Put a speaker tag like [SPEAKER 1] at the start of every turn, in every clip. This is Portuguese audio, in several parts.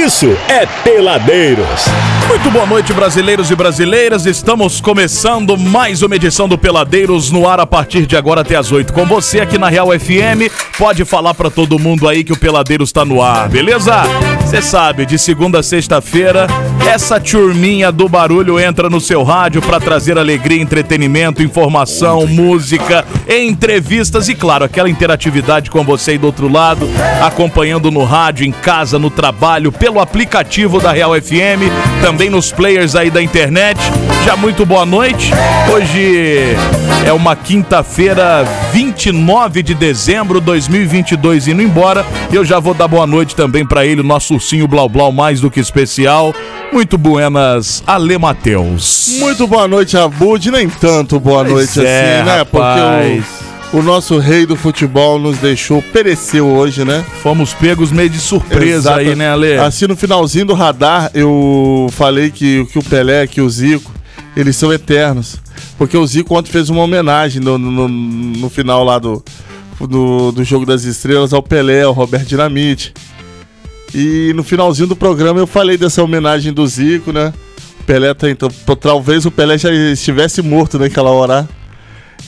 [SPEAKER 1] isso é Peladeiros.
[SPEAKER 2] Muito boa noite, brasileiros e brasileiras. Estamos começando mais uma edição do Peladeiros no ar a partir de agora até as 8. Com você aqui na Real FM, pode falar para todo mundo aí que o Peladeiros está no ar, beleza? Você sabe, de segunda a sexta-feira, essa turminha do barulho entra no seu rádio para trazer alegria, entretenimento, informação, música, entrevistas e, claro, aquela interatividade com você aí do outro lado, acompanhando no rádio, em casa, no trabalho, pelo aplicativo da Real FM, também nos players aí da internet. Já muito boa noite. Hoje é uma quinta-feira, 29 de dezembro de 2022, indo embora. E eu já vou dar boa noite também para ele, o nosso ursinho Blau Blau mais do que especial. Muito buenas, Ale Mateus.
[SPEAKER 3] Muito boa noite, Abud. Nem tanto boa
[SPEAKER 2] Pois
[SPEAKER 3] noite
[SPEAKER 2] é,
[SPEAKER 3] assim, né?
[SPEAKER 2] rapaz.
[SPEAKER 3] Porque o, o nosso rei do futebol nos deixou, pereceu hoje, né?
[SPEAKER 2] Fomos pegos meio de surpresa
[SPEAKER 3] Exato.
[SPEAKER 2] aí, né, Ale?
[SPEAKER 3] Assim, no finalzinho do radar, eu falei que, que o Pelé, que o Zico, eles são eternos. Porque o Zico ontem fez uma homenagem no, no, no final lá do, do, do Jogo das Estrelas ao Pelé, ao Roberto Dinamite. E no finalzinho do programa eu falei dessa homenagem do Zico, né? Pelé então, talvez o Pelé já estivesse morto naquela hora.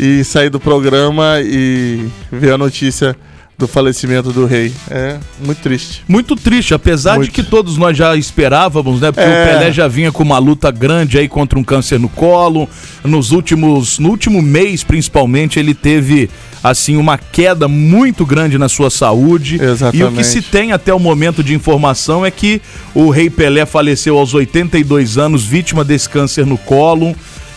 [SPEAKER 3] E sair do programa e ver a notícia do falecimento do rei. É muito triste.
[SPEAKER 2] Muito triste, apesar
[SPEAKER 3] Muito.
[SPEAKER 2] de que todos nós já esperávamos, né? Porque
[SPEAKER 3] É.
[SPEAKER 2] o Pelé já vinha com uma luta grande aí contra um câncer no colo. Nos últimos, no último mês, principalmente, ele teve assim uma queda muito grande na sua saúde.
[SPEAKER 3] Exatamente.
[SPEAKER 2] E o que se tem até o momento de informação é que o Rei Pelé faleceu aos 82 anos, vítima desse câncer no colo.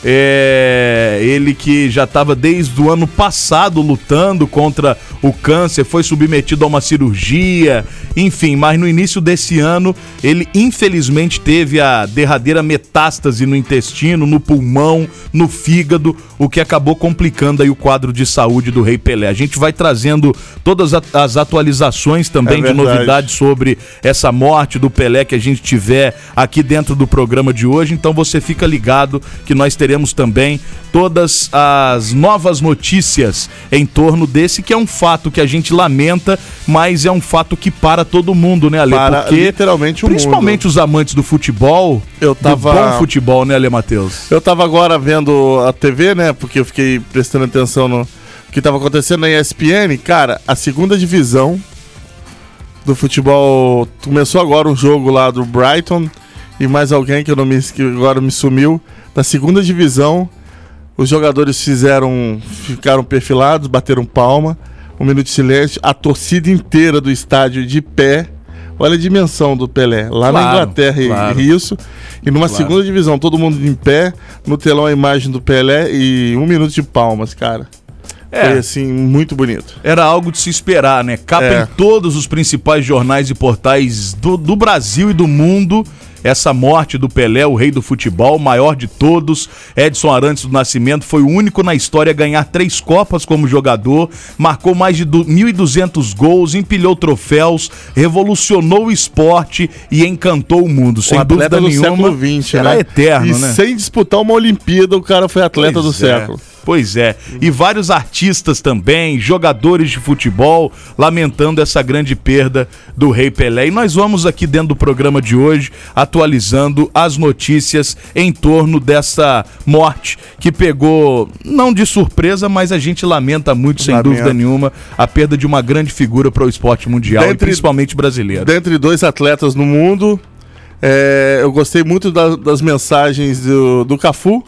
[SPEAKER 2] É, ele que já estava desde o ano passado lutando contra o câncer, foi submetido a uma cirurgia, enfim, mas no início desse ano ele infelizmente teve a derradeira metástase no intestino, no pulmão, no fígado, o que acabou complicando aí o quadro de saúde do Rei Pelé. A gente vai trazendo todas as atualizações também
[SPEAKER 3] É
[SPEAKER 2] de novidades sobre essa morte do Pelé que a gente tiver aqui dentro do programa de hoje. Então você fica ligado que nós teremos também todas as novas notícias em torno desse que é um fato que a gente lamenta, mas é um fato que para todo mundo, né, Ale?
[SPEAKER 3] Para
[SPEAKER 2] Porque
[SPEAKER 3] literalmente o
[SPEAKER 2] principalmente os amantes do futebol,
[SPEAKER 3] Eu tava-
[SPEAKER 2] do bom futebol, né, Ale Matheus?
[SPEAKER 3] Eu tava agora vendo a TV, né? Porque eu fiquei prestando atenção no que tava acontecendo na ESPN. Cara, a segunda divisão do futebol começou agora um jogo lá do Brighton e mais alguém que eu não me que agora me sumiu da segunda divisão. Os jogadores fizeram ficaram perfilados, bateram palma, um minuto de silêncio, a torcida inteira do estádio de pé. Olha a dimensão do Pelé. Lá na
[SPEAKER 2] Claro,
[SPEAKER 3] Inglaterra e-
[SPEAKER 2] claro.
[SPEAKER 3] isso. E numa
[SPEAKER 2] Claro.
[SPEAKER 3] segunda divisão, todo mundo em pé, no telão a imagem do Pelé e um minuto de palmas, cara.
[SPEAKER 2] É.
[SPEAKER 3] Foi assim, muito bonito.
[SPEAKER 2] Era algo de se esperar, né? Capa
[SPEAKER 3] É.
[SPEAKER 2] em todos os principais jornais e portais do, do Brasil e do mundo. Essa morte do Pelé, o rei do futebol, o maior de todos. Edson Arantes do Nascimento foi o único na história a ganhar três Copas como jogador, marcou mais de du- 1.200 gols, empilhou troféus, revolucionou o esporte e encantou o mundo. Sem
[SPEAKER 3] atleta
[SPEAKER 2] dúvida
[SPEAKER 3] do
[SPEAKER 2] nenhuma,
[SPEAKER 3] século XX,
[SPEAKER 2] será
[SPEAKER 3] né?
[SPEAKER 2] eterno,
[SPEAKER 3] e
[SPEAKER 2] né?
[SPEAKER 3] sem disputar uma Olimpíada, o cara foi atleta do
[SPEAKER 2] Pois é,
[SPEAKER 3] século.
[SPEAKER 2] Pois é. E vários artistas também, jogadores de futebol, lamentando essa grande perda do Rei Pelé. E nós vamos aqui dentro do programa de hoje atualizando as notícias em torno dessa morte que pegou, não de surpresa, mas a gente lamenta muito, sem
[SPEAKER 3] Lamento.
[SPEAKER 2] dúvida nenhuma, a perda de uma grande figura para o esporte mundial e
[SPEAKER 3] Dentre-
[SPEAKER 2] principalmente brasileiro.
[SPEAKER 3] Dentre dois atletas no mundo, é, eu gostei muito da- das mensagens do, do Cafu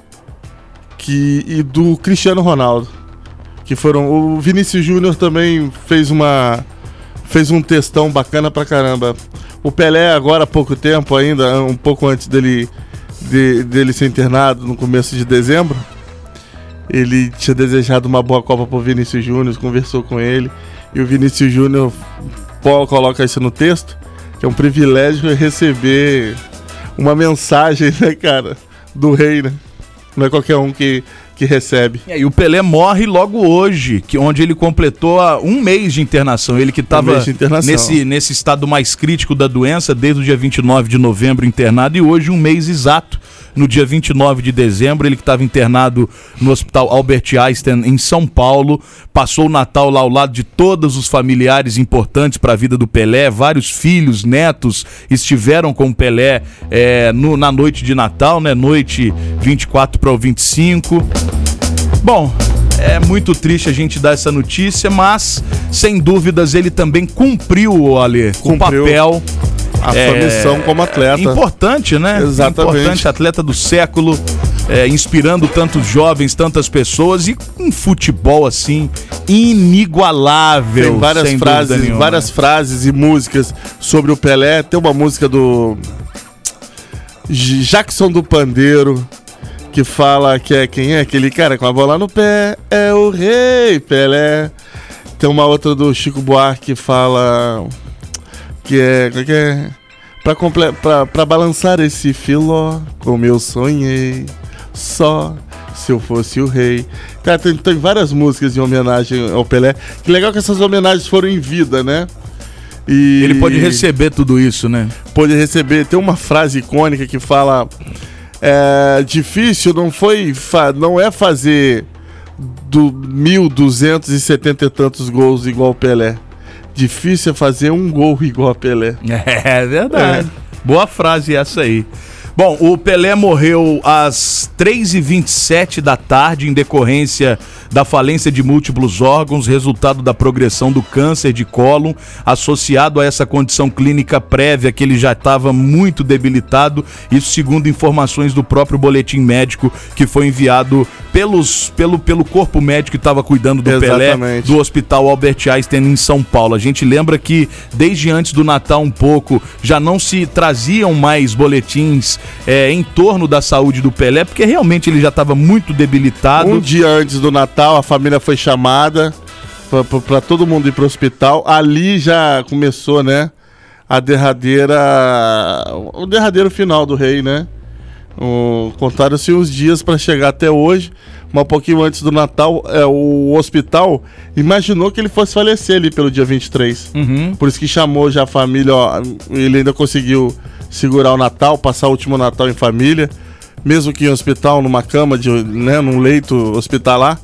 [SPEAKER 3] que, e do Cristiano Ronaldo. Que foram. O Vinícius Júnior também fez uma. Fez um textão bacana pra caramba. O Pelé, agora há pouco tempo ainda, um pouco antes dele, de- dele ser internado, no começo de dezembro, ele tinha desejado uma boa Copa pro Vinícius Júnior, conversou com ele. E o Vinícius Júnior coloca isso no texto, que é um privilégio receber uma mensagem, né, cara, do rei, né? Não é qualquer um que, que recebe.
[SPEAKER 2] É, e o Pelé morre logo hoje, que onde ele completou um mês de internação. Ele que estava
[SPEAKER 3] internação.
[SPEAKER 2] nesse, nesse estado mais crítico da doença, desde o dia 29 de novembro internado, e hoje um mês exato no dia 29 de dezembro. Ele que estava internado no Hospital Albert Einstein, em São Paulo. Passou o Natal lá ao lado de todos os familiares importantes para a vida do Pelé. Vários filhos, netos estiveram com o Pelé é, no, na noite de Natal, né? Noite 24 para o 25. Bom, é muito triste a gente dar essa notícia, mas sem dúvidas ele também cumpriu, Ale, o
[SPEAKER 3] Cumpriu.
[SPEAKER 2] papel.
[SPEAKER 3] A sua missão como atleta.
[SPEAKER 2] Importante, né?
[SPEAKER 3] Exatamente.
[SPEAKER 2] Importante, atleta do século, é, inspirando tantos jovens, tantas pessoas e um futebol assim inigualável.
[SPEAKER 3] Tem várias frases, várias frases e músicas sobre o Pelé. Tem uma música do Jackson do Pandeiro que fala que é quem é aquele cara com a bola no pé, é o rei Pelé. Tem uma outra do Chico Buarque que fala que é, que é pra, comple- pra, pra balançar esse filó, como eu sonhei, só se eu fosse o rei. Cara, tem, tem várias músicas em homenagem ao Pelé. Que legal que essas homenagens foram em vida, né? E
[SPEAKER 2] Ele pode receber tudo isso, né?
[SPEAKER 3] pôde receber. Tem uma frase icônica que fala: é, difícil não foi, não é fazer do 1.270 e tantos gols igual o Pelé. Difícil é fazer um gol igual a Pelé.
[SPEAKER 2] É verdade. Boa frase essa aí. Bom, o Pelé morreu às 3h27 da tarde em decorrência da falência de múltiplos órgãos, resultado da progressão do câncer de cólon, associado a essa condição clínica prévia que ele já estava muito debilitado, isso segundo informações do próprio boletim médico que foi enviado pelos, pelo, pelo corpo médico que estava cuidando do Pelé
[SPEAKER 3] Exatamente.
[SPEAKER 2] do Hospital Albert Einstein em São Paulo. A gente lembra que desde antes do Natal um pouco já não se traziam mais boletins é, em torno da saúde do Pelé, porque realmente ele já estava muito debilitado.
[SPEAKER 3] Um dia antes do Natal, a família foi chamada pra todo mundo ir pro hospital. Ali já começou, né? A derradeira. O derradeiro final do rei, né? O- Contaram-se uns dias para chegar até hoje, mas um pouquinho antes do Natal, é, o hospital imaginou que ele fosse falecer ali pelo dia 23.
[SPEAKER 2] Uhum.
[SPEAKER 3] Por isso que chamou já a família, ó, ele ainda conseguiu segurar o Natal, passar o último Natal em família, mesmo que em hospital, numa cama, de, né, num leito hospitalar,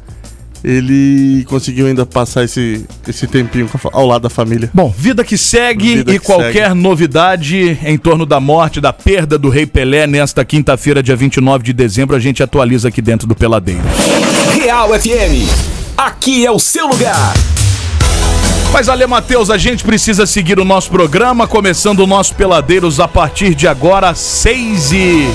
[SPEAKER 3] ele conseguiu ainda passar esse, esse tempinho ao lado da família.
[SPEAKER 2] Bom, vida que segue
[SPEAKER 3] Vida
[SPEAKER 2] e
[SPEAKER 3] que
[SPEAKER 2] qualquer novidade em torno da morte, da perda do Rei Pelé nesta quinta-feira, dia 29 de dezembro, a gente atualiza aqui dentro do Peladeiro.
[SPEAKER 4] Real FM. Aqui é o seu lugar.
[SPEAKER 2] Mas, Ale Matheus, a gente precisa seguir o nosso programa, começando o nosso Peladeiros a partir de agora, às 6 e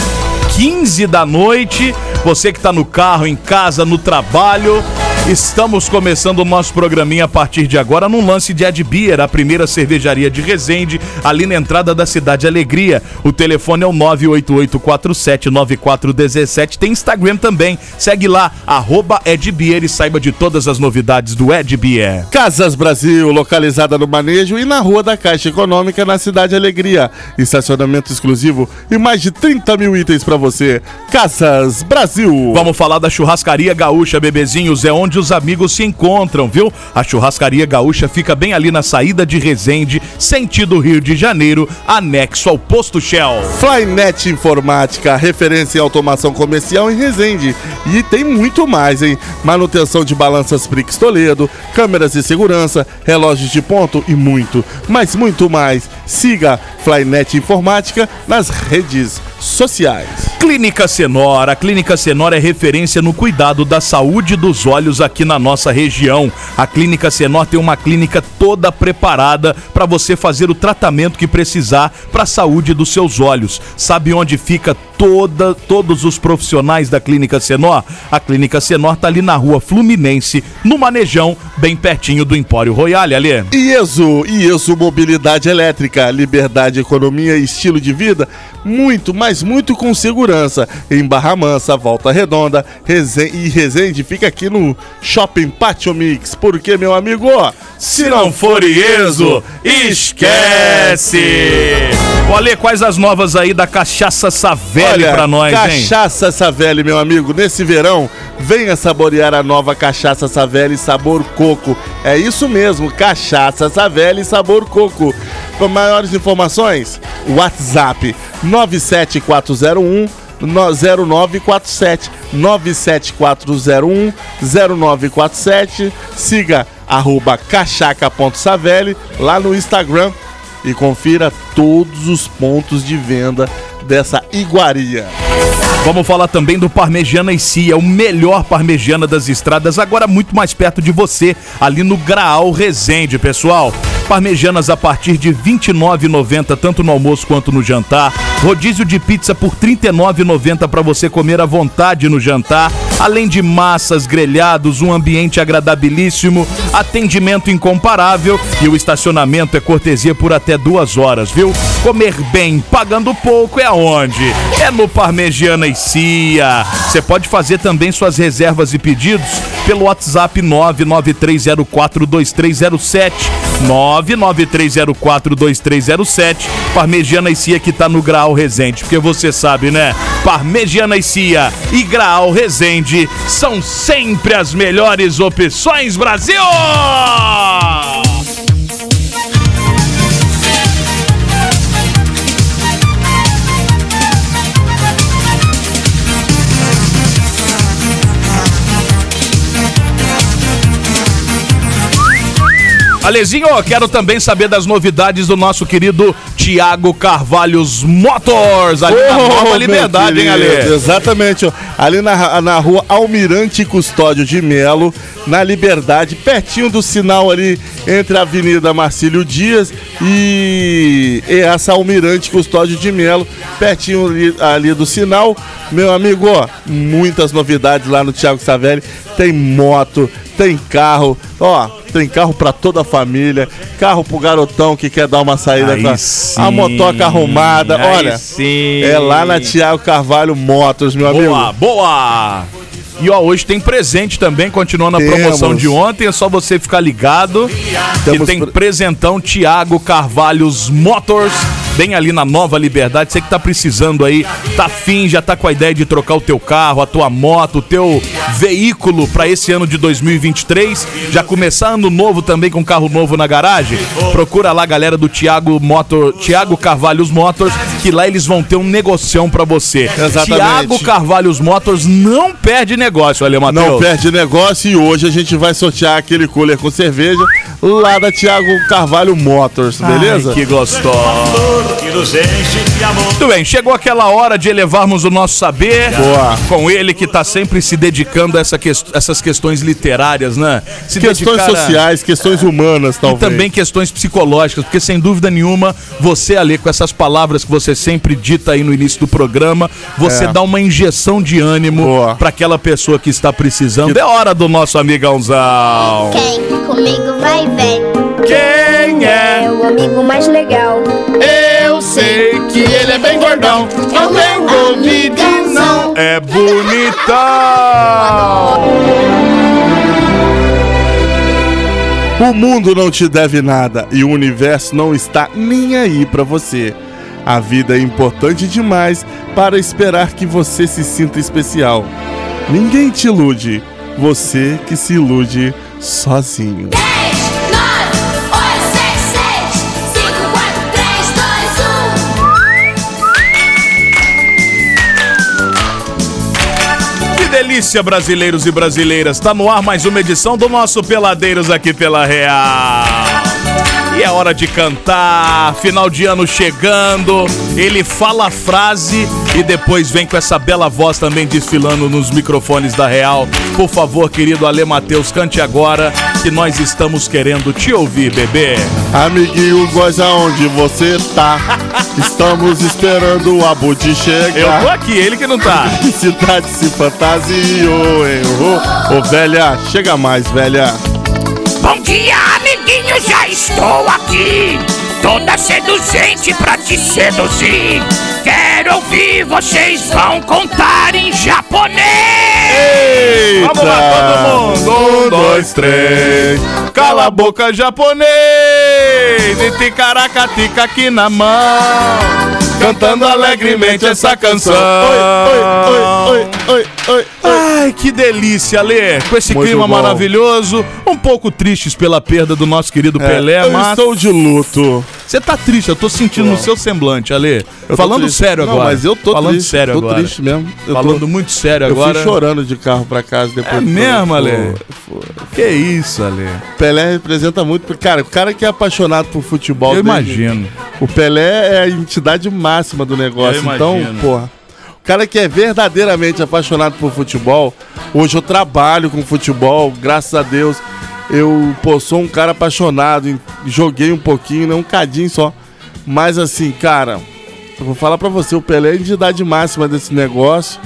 [SPEAKER 2] 15 da noite. Você que está no carro, em casa, no trabalho. Estamos começando o nosso programinha a partir de agora num lance de Ed Beer, a primeira cervejaria de Resende, ali na entrada da Cidade Alegria. O telefone é o 988479417. Tem Instagram também. Segue lá, arroba Ed Beer e saiba de todas as novidades do Ed Beer.
[SPEAKER 3] Casas Brasil, localizada no Manejo e na Rua da Caixa Econômica, na Cidade Alegria. Estacionamento exclusivo e mais de 30 mil itens para você. Casas Brasil.
[SPEAKER 2] Vamos falar da Churrascaria Gaúcha, bebezinhos, é onde os amigos se encontram, viu? A Churrascaria Gaúcha fica bem ali na saída de Resende, sentido Rio de Janeiro, anexo ao Posto Shell.
[SPEAKER 3] Flynet Informática, referência em automação comercial em Resende. E tem muito mais, hein? Manutenção de balanças Prix Toledo, câmeras de segurança, relógios de ponto e muito, mas muito mais. Siga Flynet Informática nas redes sociais.
[SPEAKER 2] Clínica Senora. A Clínica Senora é referência no cuidado da saúde dos olhos aqui na nossa região. A Clínica Senor tem uma clínica toda preparada para você fazer o tratamento que precisar para a saúde dos seus olhos. Sabe onde fica toda, todos os profissionais da Clínica Senor? A Clínica Senor tá ali na rua Fluminense, no Manejão, bem pertinho do Empório Royale, ali.
[SPEAKER 3] IESO, IESO Mobilidade Elétrica, liberdade, economia e estilo de vida, muito, mas muito com segurança. Em Barra Mansa, Volta Redonda Resen e Resende fica aqui no Shopping Patio Mix. Porque, meu amigo, ó,
[SPEAKER 2] Se não for IESO, esquece! Olha quais as novas aí da Cachaça Savelli pra nós, hein?
[SPEAKER 3] Cachaça Savelli, meu amigo, nesse verão, venha saborear a nova Cachaça Savelli sabor coco. É isso mesmo, Cachaça Savelli sabor coco. Para maiores informações, WhatsApp 97401 no 0947 97401 0947. Siga arroba cachaca.savelli lá no Instagram e confira todos os pontos de venda dessa iguaria.
[SPEAKER 2] Vamos falar também do Parmegiana e Cia, o melhor parmegiana das estradas, agora muito mais perto de você, ali no Graal Resende, pessoal. Parmegianas a partir de R$ 29,90, tanto no almoço quanto no jantar. Rodízio de pizza por R$ 39,90 para você comer à vontade no jantar. Além de massas, grelhados, um ambiente agradabilíssimo, atendimento incomparável e o estacionamento é cortesia por até duas horas, viu? Comer bem, pagando pouco é aonde? É no Parmegiana e Cia. Você pode fazer também suas reservas e pedidos pelo WhatsApp 993042307. 993042307. Parmegiana e Cia que tá no Graal Resende, porque você sabe, né? Parmegiana e Cia e Graal Resende são sempre as melhores opções, Brasil! Alezinho, quero também saber das novidades do nosso querido Tiago Carvalhos Motors, ali na
[SPEAKER 3] Ô,
[SPEAKER 2] Nova Liberdade, hein,
[SPEAKER 3] querido,
[SPEAKER 2] Ale?
[SPEAKER 3] Exatamente, ó. ali na, na rua Almirante Custódio de Melo, na Liberdade, pertinho do sinal ali entre a Avenida Marcílio Dias e, e essa Almirante Custódio de Melo, pertinho ali, ali do sinal. Meu amigo, ó, muitas novidades lá no Thiago Savelli. Tem moto, tem carro, ó, tem carro pra toda a família, carro pro garotão que quer dar uma saída
[SPEAKER 2] Aí
[SPEAKER 3] com a,
[SPEAKER 2] sim,
[SPEAKER 3] a motoca arrumada. Olha,
[SPEAKER 2] sim.
[SPEAKER 3] é lá na Tiago Carvalho Motors, meu amigo.
[SPEAKER 2] Boa, boa! E ó, hoje tem presente também, continuando a
[SPEAKER 3] Temos.
[SPEAKER 2] promoção de ontem, é só você ficar ligado. Que
[SPEAKER 3] Temos
[SPEAKER 2] tem
[SPEAKER 3] pre-
[SPEAKER 2] presentão Tiago Carvalhos Motors, bem ali na Nova Liberdade. Você que tá precisando aí, tá afim, já tá com a ideia de trocar o teu carro, a tua moto, o teu veículo para esse ano de 2023, já começar ano novo também com carro novo na garagem. Procura lá a galera do Tiago Motor, Tiago Carvalhos Motors, que lá eles vão ter um negocião para você.
[SPEAKER 3] Exatamente.
[SPEAKER 2] Tiago Carvalhos Motors não perde negócio, Ale Matheus.
[SPEAKER 3] Não perde negócio e hoje a gente vai sortear aquele cooler com cerveja lá da Tiago Carvalho Motors, beleza?
[SPEAKER 2] Ai, que gostoso. Muito bem, chegou aquela hora de elevarmos o nosso saber
[SPEAKER 3] Boa.
[SPEAKER 2] com ele que tá sempre se dedicando a essa ques- essas questões literárias, né? Se
[SPEAKER 3] Questões
[SPEAKER 2] dedicar a-
[SPEAKER 3] sociais, questões humanas,
[SPEAKER 2] E
[SPEAKER 3] talvez.
[SPEAKER 2] também questões psicológicas, porque sem dúvida nenhuma, você ali com essas palavras que você sempre dita aí no início do programa, você
[SPEAKER 3] É.
[SPEAKER 2] dá uma injeção de ânimo para aquela pessoa que está precisando. É hora do nosso amigãozão.
[SPEAKER 5] Quem comigo vai vem
[SPEAKER 2] Quem é?
[SPEAKER 5] é o amigo mais legal.
[SPEAKER 2] Eu sei que ele é bem gordão.
[SPEAKER 5] É o meu amigãozão.
[SPEAKER 2] É bonitão.
[SPEAKER 3] O mundo não te deve nada e o universo não está nem aí pra você. A vida é importante demais para esperar que você se sinta especial. Ninguém te ilude, você que se ilude sozinho.
[SPEAKER 2] Delícia, brasileiros e brasileiras. Tá no ar mais uma edição do nosso Peladeiros aqui pela Real. E é hora de cantar, final de ano chegando. Ele fala a frase e depois vem com essa bela voz também desfilando nos microfones da Real. Por favor, querido Ale Matheus, cante agora que nós estamos querendo te ouvir, bebê.
[SPEAKER 3] Amiguinho, goza onde você tá. Estamos esperando o Abudi
[SPEAKER 2] Eu tô
[SPEAKER 3] chegar.
[SPEAKER 2] aqui, ele que não tá.
[SPEAKER 3] Que cidade se fantasiou, hein? Ô, ô, velha, chega mais, velha.
[SPEAKER 6] Bom dia, amiguinho, já estou aqui. Toda seduzente pra te seduzir. Quero ouvir, vocês vão contar em japonês.
[SPEAKER 3] Eita!
[SPEAKER 2] Vamos lá, todo mundo. Um, dois, três. Cala a boca, japonês. E ticaracatica aqui na mão.
[SPEAKER 3] Cantando alegremente essa canção. Oi, oi, oi, oi, oi, oi.
[SPEAKER 2] Ai, que delícia, Lê. Com esse clima maravilhoso. Um pouco tristes pela perda do nosso querido
[SPEAKER 3] É,
[SPEAKER 2] Pelé,
[SPEAKER 3] eu
[SPEAKER 2] mas.
[SPEAKER 3] estou de luto.
[SPEAKER 2] Você tá triste, eu tô sentindo no seu semblante, Ale.
[SPEAKER 3] Eu tô
[SPEAKER 2] Falando sério
[SPEAKER 3] Não,
[SPEAKER 2] agora.
[SPEAKER 3] mas eu tô
[SPEAKER 2] Falando
[SPEAKER 3] triste.
[SPEAKER 2] sério
[SPEAKER 3] tô
[SPEAKER 2] agora.
[SPEAKER 3] triste mesmo. Eu tô-
[SPEAKER 2] Falando muito sério
[SPEAKER 3] Eu
[SPEAKER 2] agora.
[SPEAKER 3] fui chorando de carro pra casa depois.
[SPEAKER 2] É mesmo, Ale?
[SPEAKER 3] foi.
[SPEAKER 2] Que isso, Ale.
[SPEAKER 3] Pelé representa muito. Cara, o cara que é apaixonado por futebol.
[SPEAKER 2] Eu imagino.
[SPEAKER 3] O Pelé é a entidade máxima do negócio.
[SPEAKER 2] Eu
[SPEAKER 3] Então,
[SPEAKER 2] imagino.
[SPEAKER 3] porra. O cara que é verdadeiramente apaixonado por futebol. Hoje eu trabalho com futebol, graças a Deus. Eu, pô, sou um cara apaixonado. Joguei um pouquinho, né? Um cadinho só. Mas assim, cara, eu vou falar pra você, o Pelé é a entidade máxima desse negócio.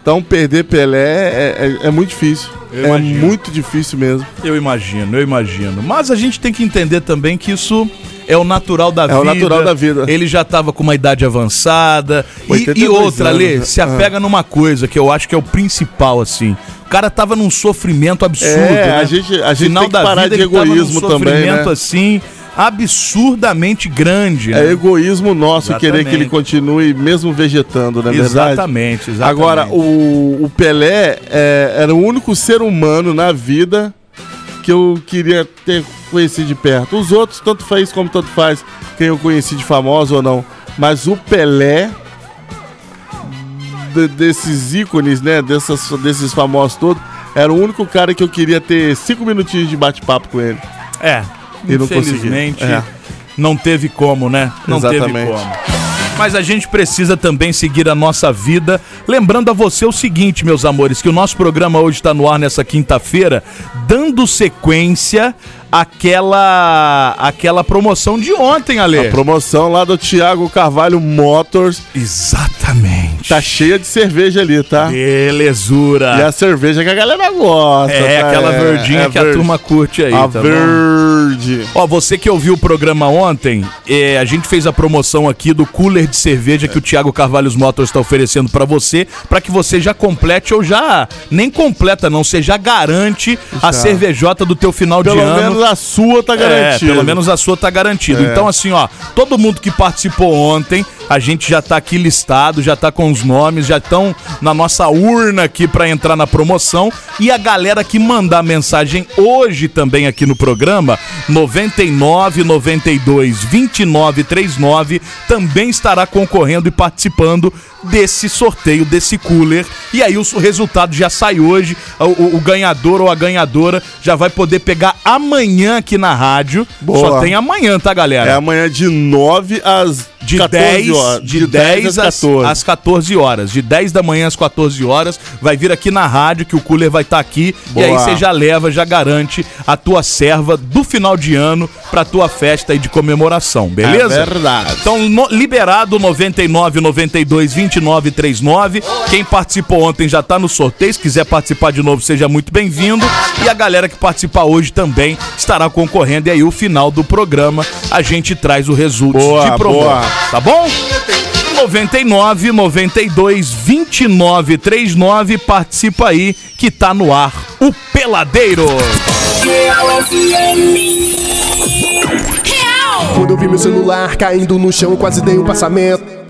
[SPEAKER 3] Então perder Pelé é, é- é muito difícil.
[SPEAKER 2] Eu
[SPEAKER 3] é
[SPEAKER 2] imagino.
[SPEAKER 3] muito difícil mesmo.
[SPEAKER 2] Eu imagino, eu imagino. Mas a gente tem que entender também que isso é o natural da
[SPEAKER 3] É
[SPEAKER 2] vida.
[SPEAKER 3] o natural da vida.
[SPEAKER 2] Ele já tava com uma idade avançada. E,
[SPEAKER 3] 82
[SPEAKER 2] e outra,
[SPEAKER 3] anos,
[SPEAKER 2] Lê,
[SPEAKER 3] né?
[SPEAKER 2] se apega numa coisa que eu acho que é o principal, assim. O cara tava num sofrimento absurdo.
[SPEAKER 3] É,
[SPEAKER 2] né?
[SPEAKER 3] a gente- a gente
[SPEAKER 2] Final
[SPEAKER 3] tem que
[SPEAKER 2] da
[SPEAKER 3] parar
[SPEAKER 2] vida,
[SPEAKER 3] de
[SPEAKER 2] ele tava num
[SPEAKER 3] egoísmo também,
[SPEAKER 2] sofrimento,
[SPEAKER 3] né?
[SPEAKER 2] assim, absurdamente grande.
[SPEAKER 3] É
[SPEAKER 2] né?
[SPEAKER 3] egoísmo nosso querer que ele
[SPEAKER 2] Exatamente.
[SPEAKER 3] continue mesmo vegetando, não é verdade?
[SPEAKER 2] Exatamente, exatamente.
[SPEAKER 3] Agora, o, o Pelé é, era o único ser humano na vida que eu queria ter conhecido de perto. Os outros, tanto faz como tanto faz, quem eu conheci de famoso ou não. Mas o Pelé, de- desses ícones, né, dessas, desses famosos todos, era o único cara que eu queria ter cinco minutinhos de bate-papo com ele.
[SPEAKER 2] É,
[SPEAKER 3] E não
[SPEAKER 2] infelizmente.
[SPEAKER 3] É.
[SPEAKER 2] não teve como, né? Não teve
[SPEAKER 3] Exatamente.
[SPEAKER 2] como. Mas a gente precisa também seguir a nossa vida. Lembrando a você o seguinte, meus amores, que o nosso programa hoje está no ar nessa quinta-feira, dando sequência àquela, àquela promoção de ontem, Ale.
[SPEAKER 3] A promoção lá do Thiago Carvalho Motors
[SPEAKER 2] Exatamente.
[SPEAKER 3] tá cheia de cerveja ali, tá?
[SPEAKER 2] Belezura.
[SPEAKER 3] E a cerveja que a galera gosta.
[SPEAKER 2] É,
[SPEAKER 3] tá?
[SPEAKER 2] aquela
[SPEAKER 3] É,
[SPEAKER 2] verdinha
[SPEAKER 3] é
[SPEAKER 2] que a
[SPEAKER 3] verde.
[SPEAKER 2] turma curte aí,
[SPEAKER 3] A
[SPEAKER 2] tá bom?
[SPEAKER 3] verde.
[SPEAKER 2] Ó, você que ouviu o programa ontem, é, a gente fez a promoção aqui do cooler de cerveja que o Thiago Carvalhos Motors está oferecendo pra você, pra que você já complete ou já nem completa não, você já garante a
[SPEAKER 3] Já.
[SPEAKER 2] cervejota do teu final
[SPEAKER 3] Pelo
[SPEAKER 2] de ano.
[SPEAKER 3] Menos a sua tá
[SPEAKER 2] É,
[SPEAKER 3] garantida.
[SPEAKER 2] pelo menos a sua tá garantida.
[SPEAKER 3] É.
[SPEAKER 2] Então, assim, ó, todo mundo que participou ontem, a gente já tá aqui listado, já tá com os nomes, já estão na nossa urna aqui pra entrar na promoção. E a galera que mandar mensagem hoje também aqui no programa, 99 92 29 39, também estará concorrendo e participando desse sorteio, desse cooler. E aí o resultado já sai hoje. O, o- o ganhador ou a ganhadora já vai poder pegar amanhã aqui na rádio.
[SPEAKER 3] Boa.
[SPEAKER 2] Só tem amanhã, tá, galera?
[SPEAKER 3] É amanhã de 9 às
[SPEAKER 2] de
[SPEAKER 3] 14
[SPEAKER 2] 10,
[SPEAKER 3] horas.
[SPEAKER 2] de 10 às, 14. às 14 horas. De 10 da manhã às 14 horas. Vai vir aqui na rádio que o cooler vai estar aqui. E aí
[SPEAKER 3] Boa.
[SPEAKER 2] você já leva, já garante a tua serva do final de ano pra tua festa aí de comemoração, beleza?
[SPEAKER 3] É verdade.
[SPEAKER 2] Então, no- liberado 99 92 29 39. Quem participou ontem já tá no sorteio. Se quiser participar de novo, seja muito bem-vindo. E a galera que participar hoje também estará concorrendo. E aí, o final do programa, a gente traz o resultado
[SPEAKER 3] Boa,
[SPEAKER 2] de promo. Tá bom? 99 92 29 39. Participa aí que tá no ar o Peladeiro.
[SPEAKER 7] Quando eu vi meu celular caindo no chão, quase dei um passamento.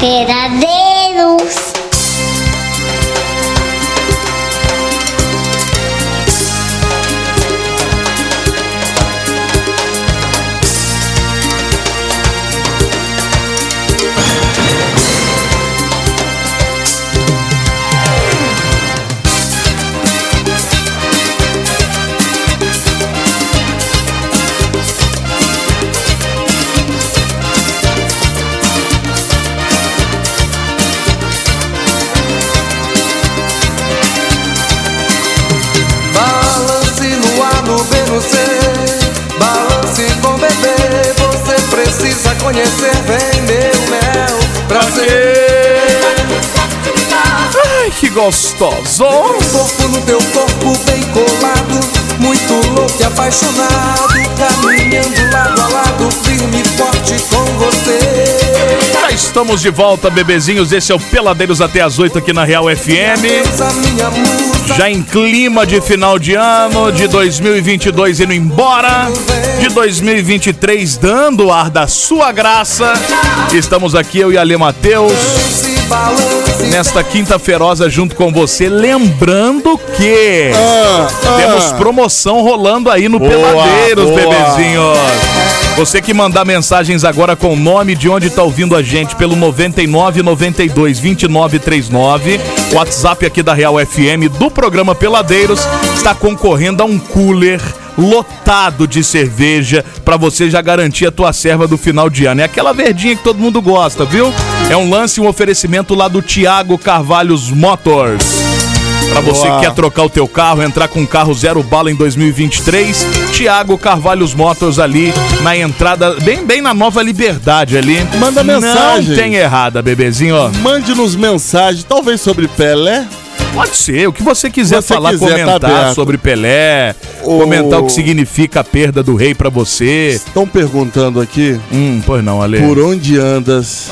[SPEAKER 5] Peladeiros.
[SPEAKER 8] Conhecer, vem meu mel, prazer.
[SPEAKER 2] Ai, que gostoso!
[SPEAKER 8] Um corpo no teu corpo bem colado, muito louco e apaixonado, caminhando lado a lado, firme e forte com você.
[SPEAKER 2] Já estamos de volta, bebezinhos. Esse é o Peladeiros até as 8 aqui na Real FM.
[SPEAKER 8] Minha
[SPEAKER 2] Já em clima de final de ano, de 2022 indo embora, de 2023 dando o ar da sua graça. Estamos aqui, eu e Ale Matheus, nesta quinta-feirosa junto com você. Lembrando que
[SPEAKER 3] Ah, ah.
[SPEAKER 2] temos promoção rolando aí no
[SPEAKER 3] Boa,
[SPEAKER 2] Peladeiros,
[SPEAKER 3] boa.
[SPEAKER 2] bebezinhos. Você que mandar mensagens agora com o nome de onde tá ouvindo a gente pelo 99 92 29 39, WhatsApp aqui da Real FM do programa Peladeiros, está concorrendo a um cooler lotado de cerveja pra você já garantir a tua serva do final de ano. É aquela verdinha que todo mundo gosta, viu? É um lance, um oferecimento lá do Tiago Carvalhos Motors. Pra você que quer trocar o teu carro, entrar com um carro zero bala em 2023, Tiago Carvalhos Motors ali na entrada, bem bem na Nova Liberdade ali.
[SPEAKER 3] Manda mensagem.
[SPEAKER 2] Não tem errada, bebezinho.
[SPEAKER 3] Mande-nos mensagem, talvez sobre Pelé.
[SPEAKER 2] Pode ser, o que você quiser
[SPEAKER 3] Você
[SPEAKER 2] falar,
[SPEAKER 3] quiser, tá
[SPEAKER 2] comentar
[SPEAKER 3] aberto.
[SPEAKER 2] sobre Pelé,
[SPEAKER 3] O-
[SPEAKER 2] comentar o que significa a perda do rei pra você.
[SPEAKER 3] Estão perguntando aqui
[SPEAKER 2] Hum, pois não, Ale.
[SPEAKER 3] por onde andas,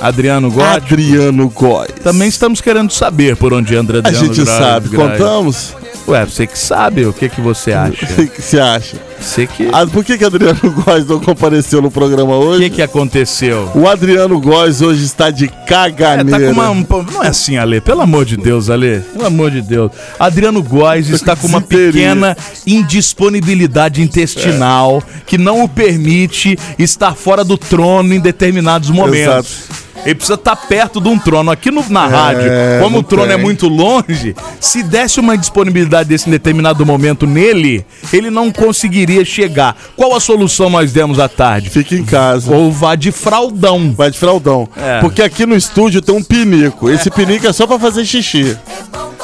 [SPEAKER 2] Adriano Góes.
[SPEAKER 3] Adriano Góes.
[SPEAKER 2] Também estamos querendo saber por onde anda
[SPEAKER 3] a
[SPEAKER 2] Adriano
[SPEAKER 3] gente
[SPEAKER 2] Gra-
[SPEAKER 3] sabe. Contamos?
[SPEAKER 2] Ué, você que sabe, o que que você acha?
[SPEAKER 3] O que você acha?
[SPEAKER 2] Você que...
[SPEAKER 3] Ah, por que, que Adriano Góes não compareceu no programa
[SPEAKER 2] O
[SPEAKER 3] hoje?
[SPEAKER 2] que que aconteceu?
[SPEAKER 3] O Adriano Góes hoje está de
[SPEAKER 2] É,
[SPEAKER 3] caganeira.
[SPEAKER 2] tá com uma. um Não é assim, Ale. Pelo amor de Deus, Ale. Pelo amor de Deus. Adriano Góes está com uma pequena indisponibilidade intestinal que não o permite estar fora do trono em determinados momentos. Ele precisa estar perto de um trono. Aqui no- na rádio, como o trono é
[SPEAKER 3] tem.
[SPEAKER 2] muito longe, se desse uma disponibilidade desse em determinado momento nele, ele não conseguiria chegar. Qual a solução nós demos à tarde?
[SPEAKER 3] Fica em casa.
[SPEAKER 2] Ou vá de fraldão.
[SPEAKER 3] Vai de fraldão.
[SPEAKER 2] É.
[SPEAKER 3] Porque aqui no estúdio tem um pinico. Esse pinico é só pra fazer xixi.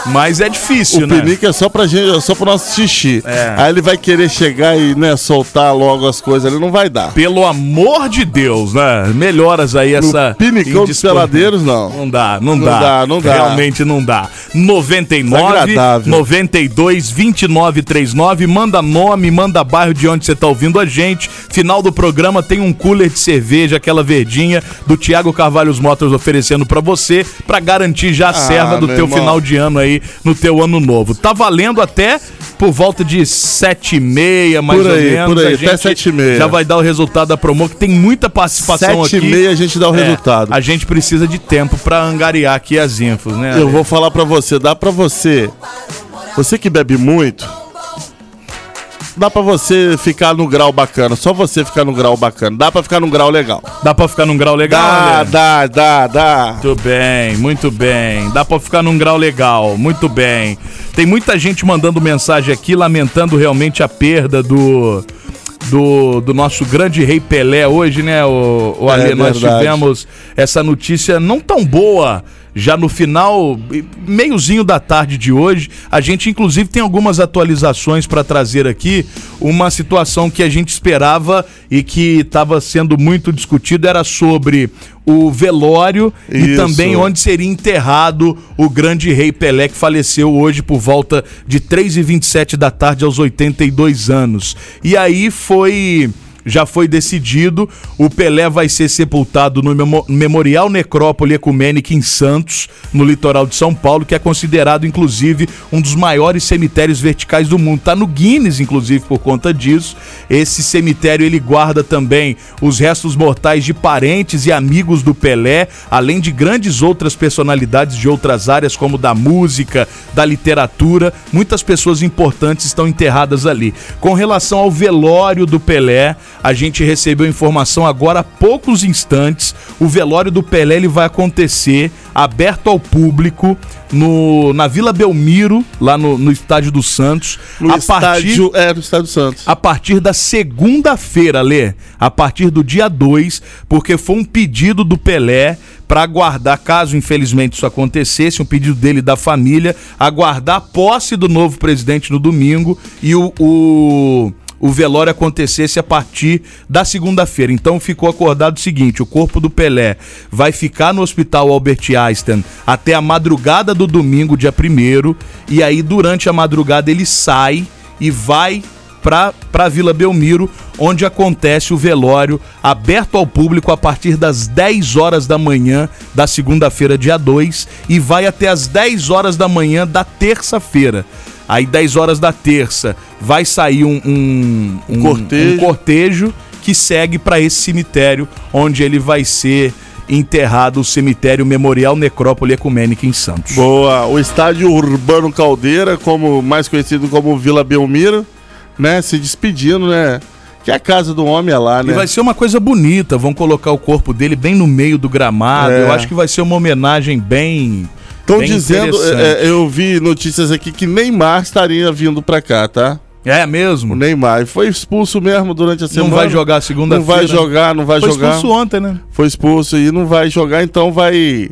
[SPEAKER 2] Mas é difícil,
[SPEAKER 3] O
[SPEAKER 2] né?
[SPEAKER 3] pinico é só pra gente, é só pro nosso xixi.
[SPEAKER 2] É.
[SPEAKER 3] Aí ele vai querer chegar e, né, soltar logo as coisas, ele não vai dar.
[SPEAKER 2] Pelo amor de Deus, né? Melhoras aí essa.
[SPEAKER 3] No pinicão dos
[SPEAKER 2] indispon-
[SPEAKER 3] peladeiros, não.
[SPEAKER 2] Não dá, não,
[SPEAKER 3] Não
[SPEAKER 2] dá.
[SPEAKER 3] dá, não dá.
[SPEAKER 2] Realmente não dá. 99
[SPEAKER 3] Desagradável.
[SPEAKER 2] 92 29 39. Manda nome, manda bairro de onde você tá ouvindo a gente. Final do programa tem um cooler de cerveja, aquela verdinha do Thiago Carvalhos Motors oferecendo pra você, pra garantir já a serva do teu
[SPEAKER 3] irmão.
[SPEAKER 2] final de ano aí, no teu ano novo. Tá valendo até por volta de sete e meia, mais
[SPEAKER 3] Por
[SPEAKER 2] ou
[SPEAKER 3] aí,
[SPEAKER 2] menos.
[SPEAKER 3] por aí, até sete e meia.
[SPEAKER 2] Já vai dar o resultado da promo, que tem muita participação
[SPEAKER 3] Sete
[SPEAKER 2] aqui.
[SPEAKER 3] e meia a gente dá o
[SPEAKER 2] É,
[SPEAKER 3] resultado.
[SPEAKER 2] A gente precisa de tempo pra angariar aqui as infos, né?
[SPEAKER 3] Eu vou falar pra você, dá pra você. Você que bebe muito, dá pra você ficar no grau bacana. Só você ficar no grau bacana. Dá pra ficar num grau legal.
[SPEAKER 2] Dá pra ficar num grau legal,
[SPEAKER 3] Dá,
[SPEAKER 2] né?
[SPEAKER 3] dá, dá, dá.
[SPEAKER 2] Muito bem, muito bem. Dá pra ficar num grau legal, muito bem. Tem muita gente mandando mensagem aqui lamentando realmente a perda do do, do nosso grande rei Pelé hoje, né, o, o
[SPEAKER 3] É
[SPEAKER 2] Ale, nós tivemos essa notícia não tão boa já no final, meiozinho da tarde de hoje, a gente inclusive tem algumas atualizações para trazer aqui. Uma situação que a gente esperava e que estava sendo muito discutido era sobre o velório e
[SPEAKER 3] Isso.
[SPEAKER 2] também onde seria enterrado o grande rei Pelé, que faleceu hoje por volta de 3h27 da tarde, aos 82 anos. E aí foi já foi decidido. O Pelé vai ser sepultado no memo- Memorial Necrópole Ecumênica em Santos, no litoral de São Paulo, que é considerado, inclusive, um dos maiores cemitérios verticais do mundo. Tá no Guinness, inclusive, por conta disso. Esse cemitério ele guarda também os restos mortais de parentes e amigos do Pelé, além de grandes outras personalidades de outras áreas, como da música, da literatura. Muitas pessoas importantes estão enterradas ali. Com relação ao velório do Pelé, a gente recebeu informação agora há poucos instantes. O velório do Pelé ele vai acontecer aberto ao público no, na Vila Belmiro, lá no, no Estádio do Santos.
[SPEAKER 3] No
[SPEAKER 2] a partir
[SPEAKER 3] estádio, é, no estádio Santos.
[SPEAKER 2] a partir da segunda-feira, Lê. A partir do dia 2, porque foi um pedido do Pelé para aguardar, caso infelizmente isso acontecesse, um pedido dele da família, aguardar a posse do novo presidente no domingo e o. o o velório acontecesse a partir da segunda-feira. Então ficou acordado o seguinte: o corpo do Pelé vai ficar no Hospital Albert Einstein até a madrugada do domingo, dia 1 e aí durante a madrugada ele sai e vai para Vila Belmiro, onde acontece o velório aberto ao público a partir das 10 horas da manhã da segunda-feira, dia 2, e vai até as 10 horas da manhã da terça-feira. Aí, 10 horas da terça, vai sair um, um, um,
[SPEAKER 3] cortejo.
[SPEAKER 2] um cortejo que segue para esse cemitério, onde ele vai ser enterrado, o cemitério Memorial Necrópole Ecumênica em Santos.
[SPEAKER 3] Boa, o estádio Urbano Caldeira, como mais conhecido como Vila Belmiro, né, se despedindo, né? Que a casa do homem é lá, né?
[SPEAKER 2] E vai ser uma coisa bonita, vão colocar o corpo dele bem no meio do gramado.
[SPEAKER 3] É.
[SPEAKER 2] Eu acho que vai ser uma homenagem bem.
[SPEAKER 3] Estão dizendo, é, é, eu vi notícias aqui que Neymar estaria vindo pra cá, tá?
[SPEAKER 2] É mesmo?
[SPEAKER 3] O Neymar foi expulso mesmo durante a semana.
[SPEAKER 2] Não vai jogar segunda-feira.
[SPEAKER 3] Não vai jogar, não vai
[SPEAKER 2] Foi
[SPEAKER 3] jogar.
[SPEAKER 2] expulso ontem, né?
[SPEAKER 3] Foi expulso e não vai jogar, então vai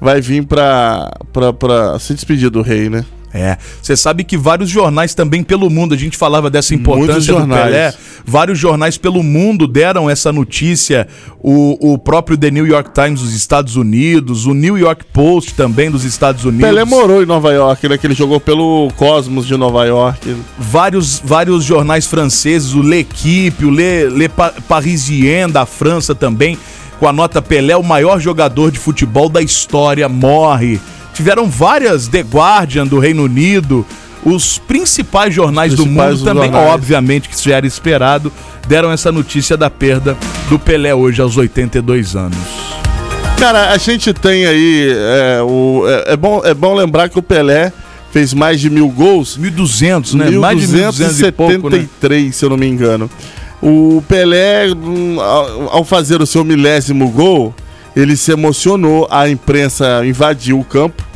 [SPEAKER 3] vai vir pra, pra, pra se despedir do rei, né?
[SPEAKER 2] É, você sabe que vários jornais também pelo mundo, a gente falava dessa importância do. Pelé, vários jornais pelo mundo deram essa notícia, o, o próprio The New York Times dos Estados Unidos, o New York Post também dos Estados Unidos.
[SPEAKER 3] Pelé morou em Nova York, né? Que ele jogou pelo Cosmos de Nova York.
[SPEAKER 2] vários, vários jornais franceses, o L'Equipe, o Le, Le Pa- Parisien da França também, com a nota Pelé, o maior jogador de futebol da história, morre. Tiveram várias, The Guardian do Reino Unido, os principais jornais do
[SPEAKER 3] Principais
[SPEAKER 2] mundo também,
[SPEAKER 3] jornais.
[SPEAKER 2] obviamente que isso já era esperado, deram essa notícia da perda do Pelé hoje aos 82 anos.
[SPEAKER 3] Cara, a gente tem aí. É, o, é, é bom, é bom lembrar que o Pelé fez mais de mil gols.
[SPEAKER 2] 1.200, né? Mais de 1.200 e pouco, né?
[SPEAKER 3] 1273, se eu não me engano. O Pelé, hum, ao fazer o seu milésimo gol, ele se emocionou, a imprensa invadiu o campo.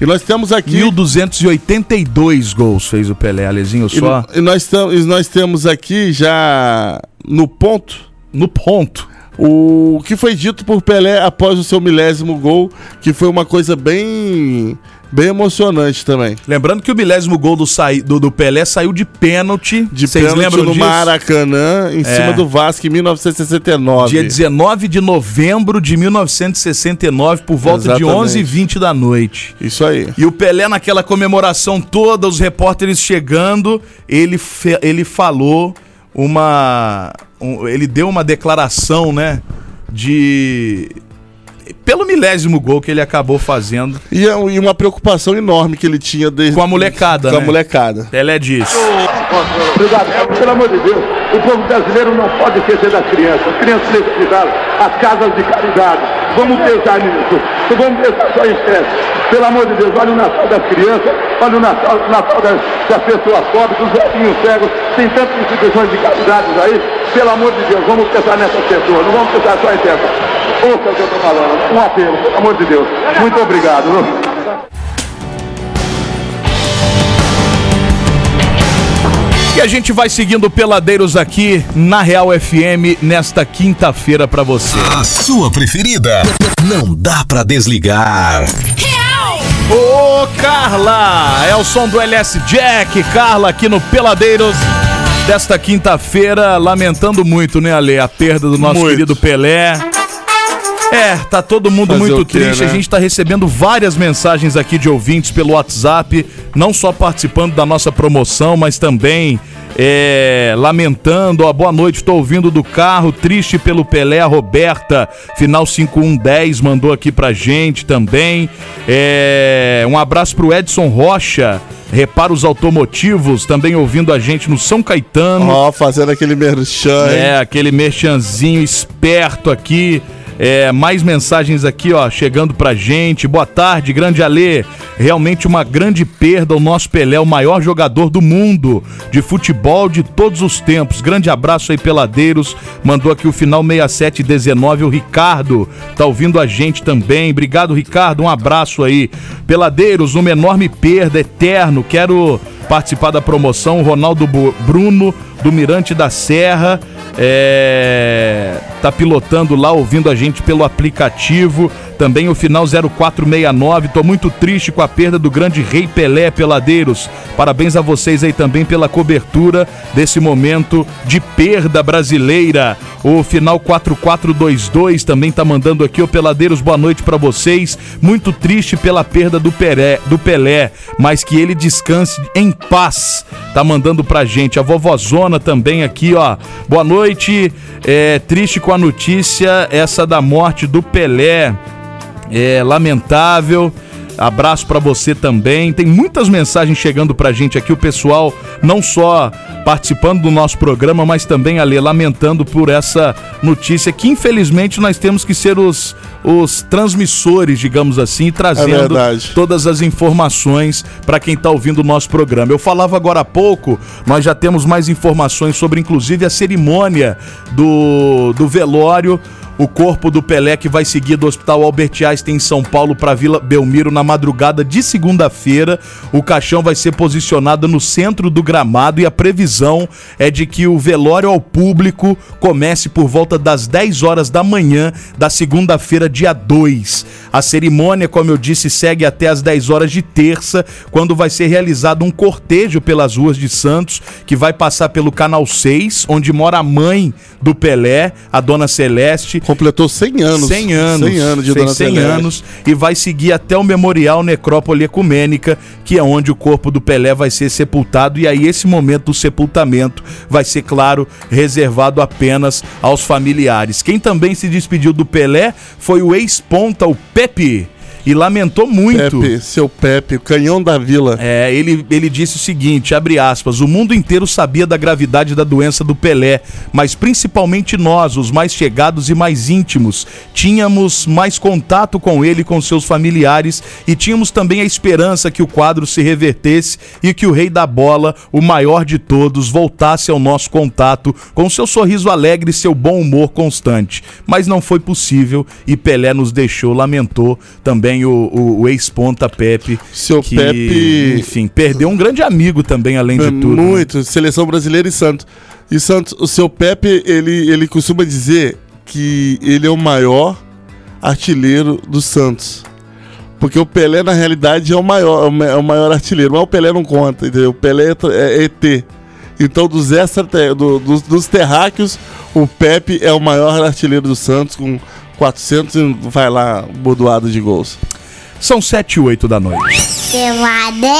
[SPEAKER 3] E nós temos aqui.
[SPEAKER 2] 1.282 gols fez o Pelé, Alezinho,
[SPEAKER 3] E,
[SPEAKER 2] só
[SPEAKER 3] e nós, tam- e nós temos aqui já no ponto
[SPEAKER 2] no ponto.
[SPEAKER 3] o que foi dito por Pelé após o seu milésimo gol, que foi uma coisa bem bem emocionante também.
[SPEAKER 2] Lembrando que o milésimo gol do, saí- do, do Pelé saiu de pênalti.
[SPEAKER 3] De
[SPEAKER 2] Vocês
[SPEAKER 3] pênalti
[SPEAKER 2] lembram
[SPEAKER 3] no
[SPEAKER 2] disso?
[SPEAKER 3] Maracanã, em
[SPEAKER 2] É.
[SPEAKER 3] cima do Vasco em 1969.
[SPEAKER 2] Dia 19 de novembro de 1969, por volta de
[SPEAKER 3] Exatamente.
[SPEAKER 2] 11h20 da noite.
[SPEAKER 3] Isso aí.
[SPEAKER 2] E o Pelé, naquela comemoração toda, os repórteres chegando, ele, ele falou uma. um- ele deu uma declaração, né? De. Pelo milésimo gol que ele acabou fazendo.
[SPEAKER 3] E, é e uma preocupação enorme que ele tinha desde
[SPEAKER 2] Com a molecada,
[SPEAKER 3] com a
[SPEAKER 2] né?
[SPEAKER 3] molecada.
[SPEAKER 2] Pelé disse.
[SPEAKER 9] Obrigado. Pelo amor de Deus, o povo brasileiro não pode esquecer das crianças. As crianças necessitadas, as casas de caridade. Vamos pensar nisso. Não vamos pensar só em festa. Pelo amor de Deus, olha o Natal das crianças, olha o Natal, o Natal das, das pessoas pobres, dos velhinhos cegos. Tem tantas instituições de caridade aí. Pelo amor de Deus, vamos pensar nessas pessoas. Não vamos pensar só em festa. Ouça o que eu estou falando. Um apelo, pelo amor de Deus. Muito obrigado.
[SPEAKER 2] E a gente vai seguindo Peladeiros aqui na Real FM nesta quinta-feira pra você.
[SPEAKER 10] A sua preferida. Não dá pra desligar.
[SPEAKER 2] Ô Carla! É o som do LS Jack, Carla aqui no Peladeiros desta quinta-feira, lamentando muito, né, Ale, a perda do nosso
[SPEAKER 3] Muito.
[SPEAKER 2] querido Pelé. É, tá todo mundo
[SPEAKER 3] Fazer
[SPEAKER 2] muito
[SPEAKER 3] quê,
[SPEAKER 2] triste.
[SPEAKER 3] né?
[SPEAKER 2] A gente tá recebendo várias mensagens aqui de ouvintes pelo WhatsApp, não só participando da nossa promoção, mas também é, lamentando. Ó, boa noite, estou ouvindo do carro, triste pelo Pelé. A Roberta, final 5110, mandou aqui pra gente também. É, um abraço pro Edson Rocha. Reparos automotivos, também ouvindo a gente no São Caetano.
[SPEAKER 3] Ó, fazendo aquele merchan. hein?
[SPEAKER 2] É, aquele merchanzinho esperto aqui. É, mais mensagens aqui, ó, chegando pra gente. Boa tarde, grande Alê. Realmente uma grande perda. O nosso Pelé, o maior jogador do mundo de futebol de todos os tempos. Grande abraço aí, peladeiros. Mandou aqui o final 6719. O Ricardo tá ouvindo a gente também. Obrigado, Ricardo. Um abraço aí. Peladeiros, uma enorme perda, eterno. Quero participar da promoção. Ronaldo Bruno, do Mirante da Serra. É, tá pilotando lá, ouvindo a gente pelo aplicativo. Também o final 0469. Tô muito triste com a perda do grande Rei Pelé Peladeiros. Parabéns a vocês aí também pela cobertura desse momento de perda brasileira. O final 4422 também tá mandando aqui, ô Peladeiros, boa noite para vocês. Muito triste pela perda do Pelé, do Pelé, mas que ele descanse em paz. Tá mandando pra gente. A vovozona também aqui, ó. Boa noite. É triste com a notícia essa da morte do Pelé. É lamentável. Abraço pra você também. Tem muitas mensagens chegando pra gente aqui, o pessoal não só participando do nosso programa, mas também ali lamentando por essa notícia que infelizmente nós temos que ser os, os transmissores, digamos assim, trazendo
[SPEAKER 3] verdade.
[SPEAKER 2] todas as informações para quem está ouvindo o nosso programa. Eu falava agora há pouco, nós já temos mais informações sobre inclusive a cerimônia do, do velório o corpo do Pelé que vai seguir do Hospital Albert Einstein em São Paulo para Vila Belmiro na madrugada de segunda-feira. O caixão vai ser posicionado no centro do gramado e a previsão é de que o velório ao público comece por volta das 10 horas da manhã da segunda-feira, dia 2. A cerimônia, como eu disse, segue até as 10 horas de terça, quando vai ser realizado um cortejo pelas ruas de Santos, que vai passar pelo Canal 6, onde mora a mãe do Pelé, a Dona Celeste.
[SPEAKER 3] Completou 100 anos.
[SPEAKER 2] 100 anos.
[SPEAKER 3] 100 anos de Dona
[SPEAKER 2] 100
[SPEAKER 3] Celeste.
[SPEAKER 2] anos e vai seguir até o Memorial Necrópole Ecumênica, que é onde o corpo do Pelé vai ser sepultado. E aí, esse momento do sepultamento vai ser, claro, reservado apenas aos familiares. Quem também se despediu do Pelé foi o ex-ponta, o Pepe. E lamentou muito.
[SPEAKER 3] Pepe, seu Pepe, o canhão da vila.
[SPEAKER 2] É, ele, ele disse o seguinte, abre aspas, o mundo inteiro sabia da gravidade da doença do Pelé, mas principalmente nós, os mais chegados e mais íntimos, tínhamos mais contato com ele e com seus familiares e tínhamos também a esperança que o quadro se revertesse e que o rei da bola, o maior de todos, voltasse ao nosso contato com seu sorriso alegre e seu bom humor constante. Mas não foi possível e Pelé nos deixou, lamentou também o, o- o ex-ponta Pepe.
[SPEAKER 3] Seu
[SPEAKER 2] que,
[SPEAKER 3] Pepe-
[SPEAKER 2] Enfim, perdeu um grande amigo também, além de tudo. né?
[SPEAKER 3] Muito, seleção brasileira e Santos. E Santos, o seu Pepe, ele, ele costuma dizer que ele é o maior artilheiro do Santos. Porque o Pelé, na realidade, é o maior, é o é maior artilheiro. Mas o Pelé não conta, entendeu? O Pelé é, é ET. Então, dos, extra, do- dos, dos terráqueos, o Pepe é o maior artilheiro do Santos, com 400 e vai lá, bordoado de gols.
[SPEAKER 2] São 7 e 8 da noite.
[SPEAKER 5] Peladeiros.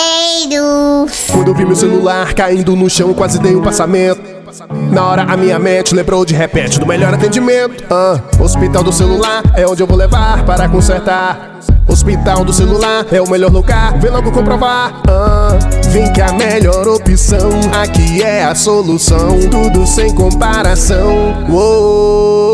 [SPEAKER 7] Quando eu vi meu celular caindo no chão, quase dei um passamento. Na hora a minha mente lembrou de repente do melhor atendimento. Ah, hospital do celular é onde eu vou levar para consertar. Hospital do celular é o melhor lugar, vem logo comprovar. Ah, vem que a melhor opção aqui é a solução, tudo sem comparação. Uou,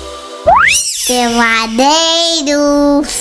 [SPEAKER 5] Peladeiros.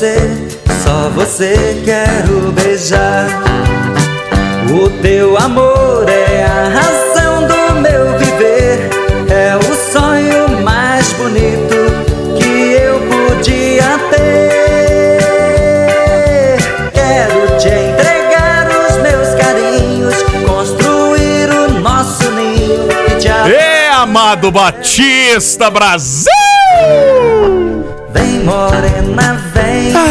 [SPEAKER 8] Você, só você quero beijar. O teu amor é a razão do meu viver. É o sonho mais bonito que eu podia ter. Quero te entregar os meus carinhos, construir o nosso ninho.
[SPEAKER 2] Amado Batista, Brasil!
[SPEAKER 8] Vem morena.